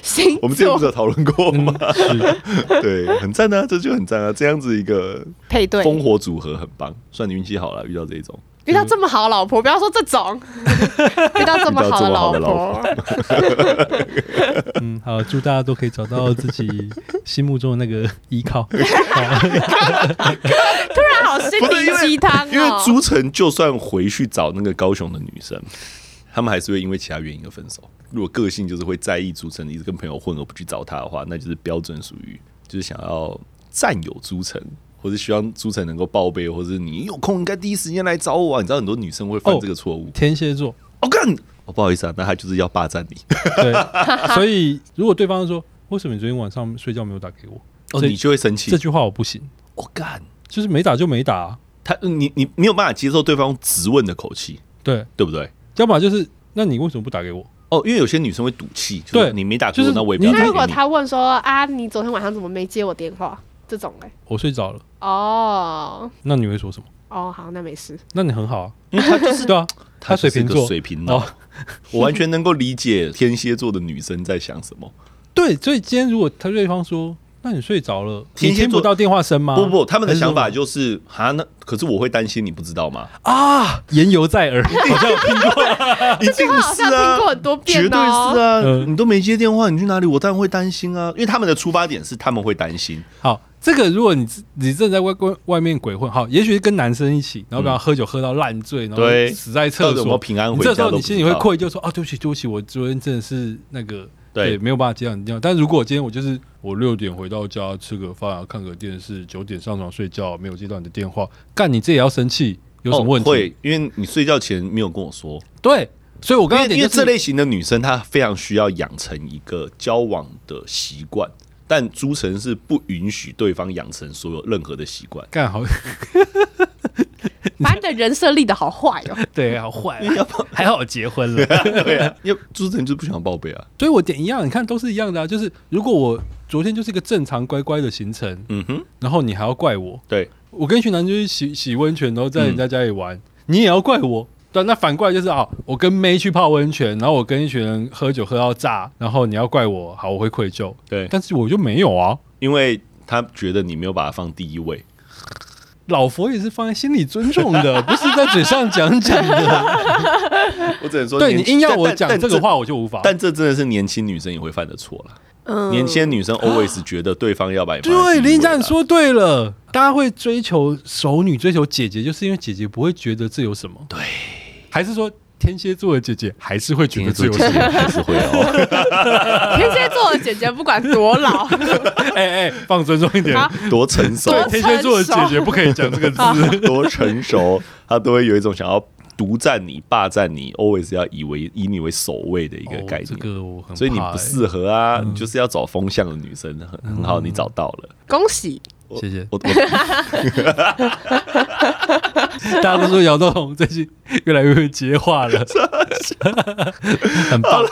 星座？我们之前不是有讨论过吗？嗯、对，很赞啊，这就很赞啊，这样子一个配对烽火组合很棒。算你运气好了，遇到这一种。遇到这么好的老婆，不要说这种，遇到这么好的老婆。嗯，好，祝大家都可以找到自己心目中的那个依靠。突然好心灵鸡汤，因为朱晨就算回去找那个高雄的女生，他们还是会因为其他原因而分手。如果个性就是会在意朱晨，一直跟朋友混而不去找他的话，那就是标准属于就是想要占有朱晨。或者希望朱晨能够报备，或者你有空应该第一时间来找我啊！你知道很多女生会犯这个错误。哦，天蝎座，我干，哦，不好意思啊，那他就是要霸占你。对，所以如果对方说为什么你昨天晚上睡觉没有打给我，哦，你就会生气。这句话我不行，我干，就是没打就没打啊。他，你你没有办法接受对方质问的口气，对对不对？要么就是，那你为什么不打给我？哦，因为有些女生会赌气，对你没打给我，那我也不。那如果他问说啊，你昨天晚上怎么没接我电话？这种哎，我睡着了。哦，那你会说什么？哦，好，那没事。那你很好啊，因为他就是 对啊，他水瓶座，水瓶哦，我完全能够理解天蝎座的女生在想什么。对，所以今天如果他对方说，那你睡着了，你听不到电话声吗？不不，他们的想法就是啊，那可是我会担心，你不知道吗？啊，言犹在耳，好像有听过，一定是啊，听过很多遍，绝对是啊，你都没接电话，你去哪里？我当然会担心啊，因为他们的出发点是他们会担心。好。这个，如果你你正在外外外面鬼混，好，也许是跟男生一起，然后比方喝酒喝到烂醉，然后死在厕所，平安回家，这时候你心里会愧疚说啊，对不起，对不起，我昨天真的是那个对，没有办法接到你电话。但如果今天我就是我六点回到家吃个饭，看个电视，九点上床睡觉，没有接到你的电话，干你这也要生气？有什么问题？会，因为你睡觉前没有跟我说。对，所以我刚刚因为这类型的女生，她非常需要养成一个交往的习惯，但朱晨是不允许对方养成所有任何的习惯。干好，把你的人设立的好坏哦。对，好坏，还好结婚了。对啊，因为朱晨就不想报备啊。所以我点一样，你看都是一样的啊。就是如果我昨天就是一个正常乖乖的行程，嗯哼，然后你还要怪我，对，我跟一群男生去洗洗温泉，然后在人家家里玩，嗯、你也要怪我。对，那反过来就是啊，我跟妹去泡温泉，然后我跟一群人喝酒喝到炸，然后你要怪我，好，我会愧疚。对，但是我就没有啊，因为他觉得你没有把他放第一位。老佛也是放在心里尊重的，不是在嘴上讲讲的。我只能说，对你硬要我讲这个话，我就无法。但这真的是年轻女生也会犯的错了。嗯，年轻女生 always 觉得对方要把你放对，林家你说对了，大家会追求熟女，追求姐姐，就是因为姐姐不会觉得这有什么。对。还是说天蝎座的姐姐还是会觉得自由，还是会哦。天蝎座的姐姐不管多老，哎哎，放尊重一点，多成熟。天蝎座的姐姐不可以讲这个字，多成熟，她都会有一种想要独占你、霸占你，always 要以为以你为首位的一个概念。这个我很，所以你不适合啊，你就是要找风向的女生，很很好，你找到了，恭喜。谢谢。我 大家都说姚豆红最近越来越会接话了，很棒。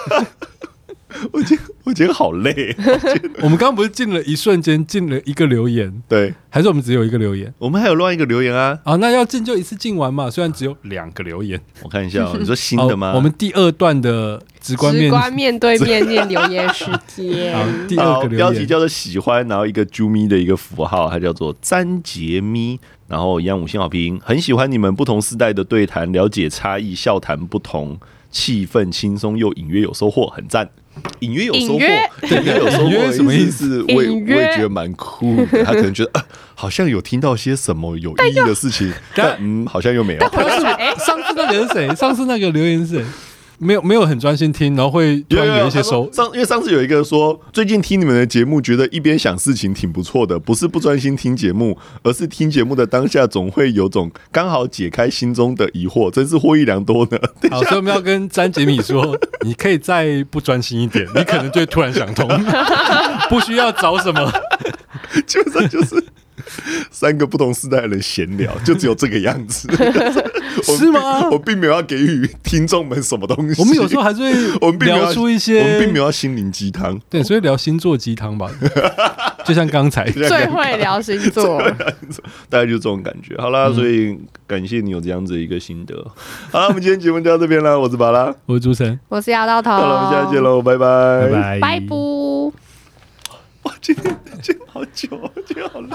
我觉得我觉得好累。我们刚刚不是进了一瞬间进了一个留言，对，还是我们只有一个留言？我们还有另外一个留言啊。啊，那要进就一次进完嘛。虽然只有两个留言，我看一下，哦你说新的吗？我们第二段的直观面，直观面对面念留言时间。第二个留言标题叫做喜欢，然后一个啾咪的一个符号，它叫做詹杰咪，然后一样五星好评，很喜欢你们不同时代的对谈，了解差异，笑谈不同，气氛轻松又隐约有收获，很赞。隐约有收获，隐约有收获什么意思？我也我也觉得蛮酷的。他可能觉得啊，好像有听到些什么有意义的事情，但嗯，好像又没有。上次那个是谁？上次那个留言是谁？没有没有很专心听，然后会突然有一些收。上因为上次有一个说，最近听你们的节目，觉得一边想事情挺不错的，不是不专心听节目，而是听节目的当下总会有种刚好解开心中的疑惑，真是获益良多呢。好，所以我们要跟詹杰米说，你可以再不专心一点，你可能就会突然想通，不需要找什么，基本上就是。三个不同时代的人闲聊，就只有这个样子，是吗？我并没有要给予听众们什么东西。我们有时候还是会，我们聊出一些，我们并没有要心灵鸡汤，对，所以聊星座鸡汤吧，就像刚才最会聊星座，大概就这种感觉。好啦，所以感谢你有这样子一个心得。好了，我们今天节目就到这边了。我是巴拉，我是朱晨，我是姚到头。好了，我们下次见喽，拜拜，拜拜，拜今天今天好久，今天好累。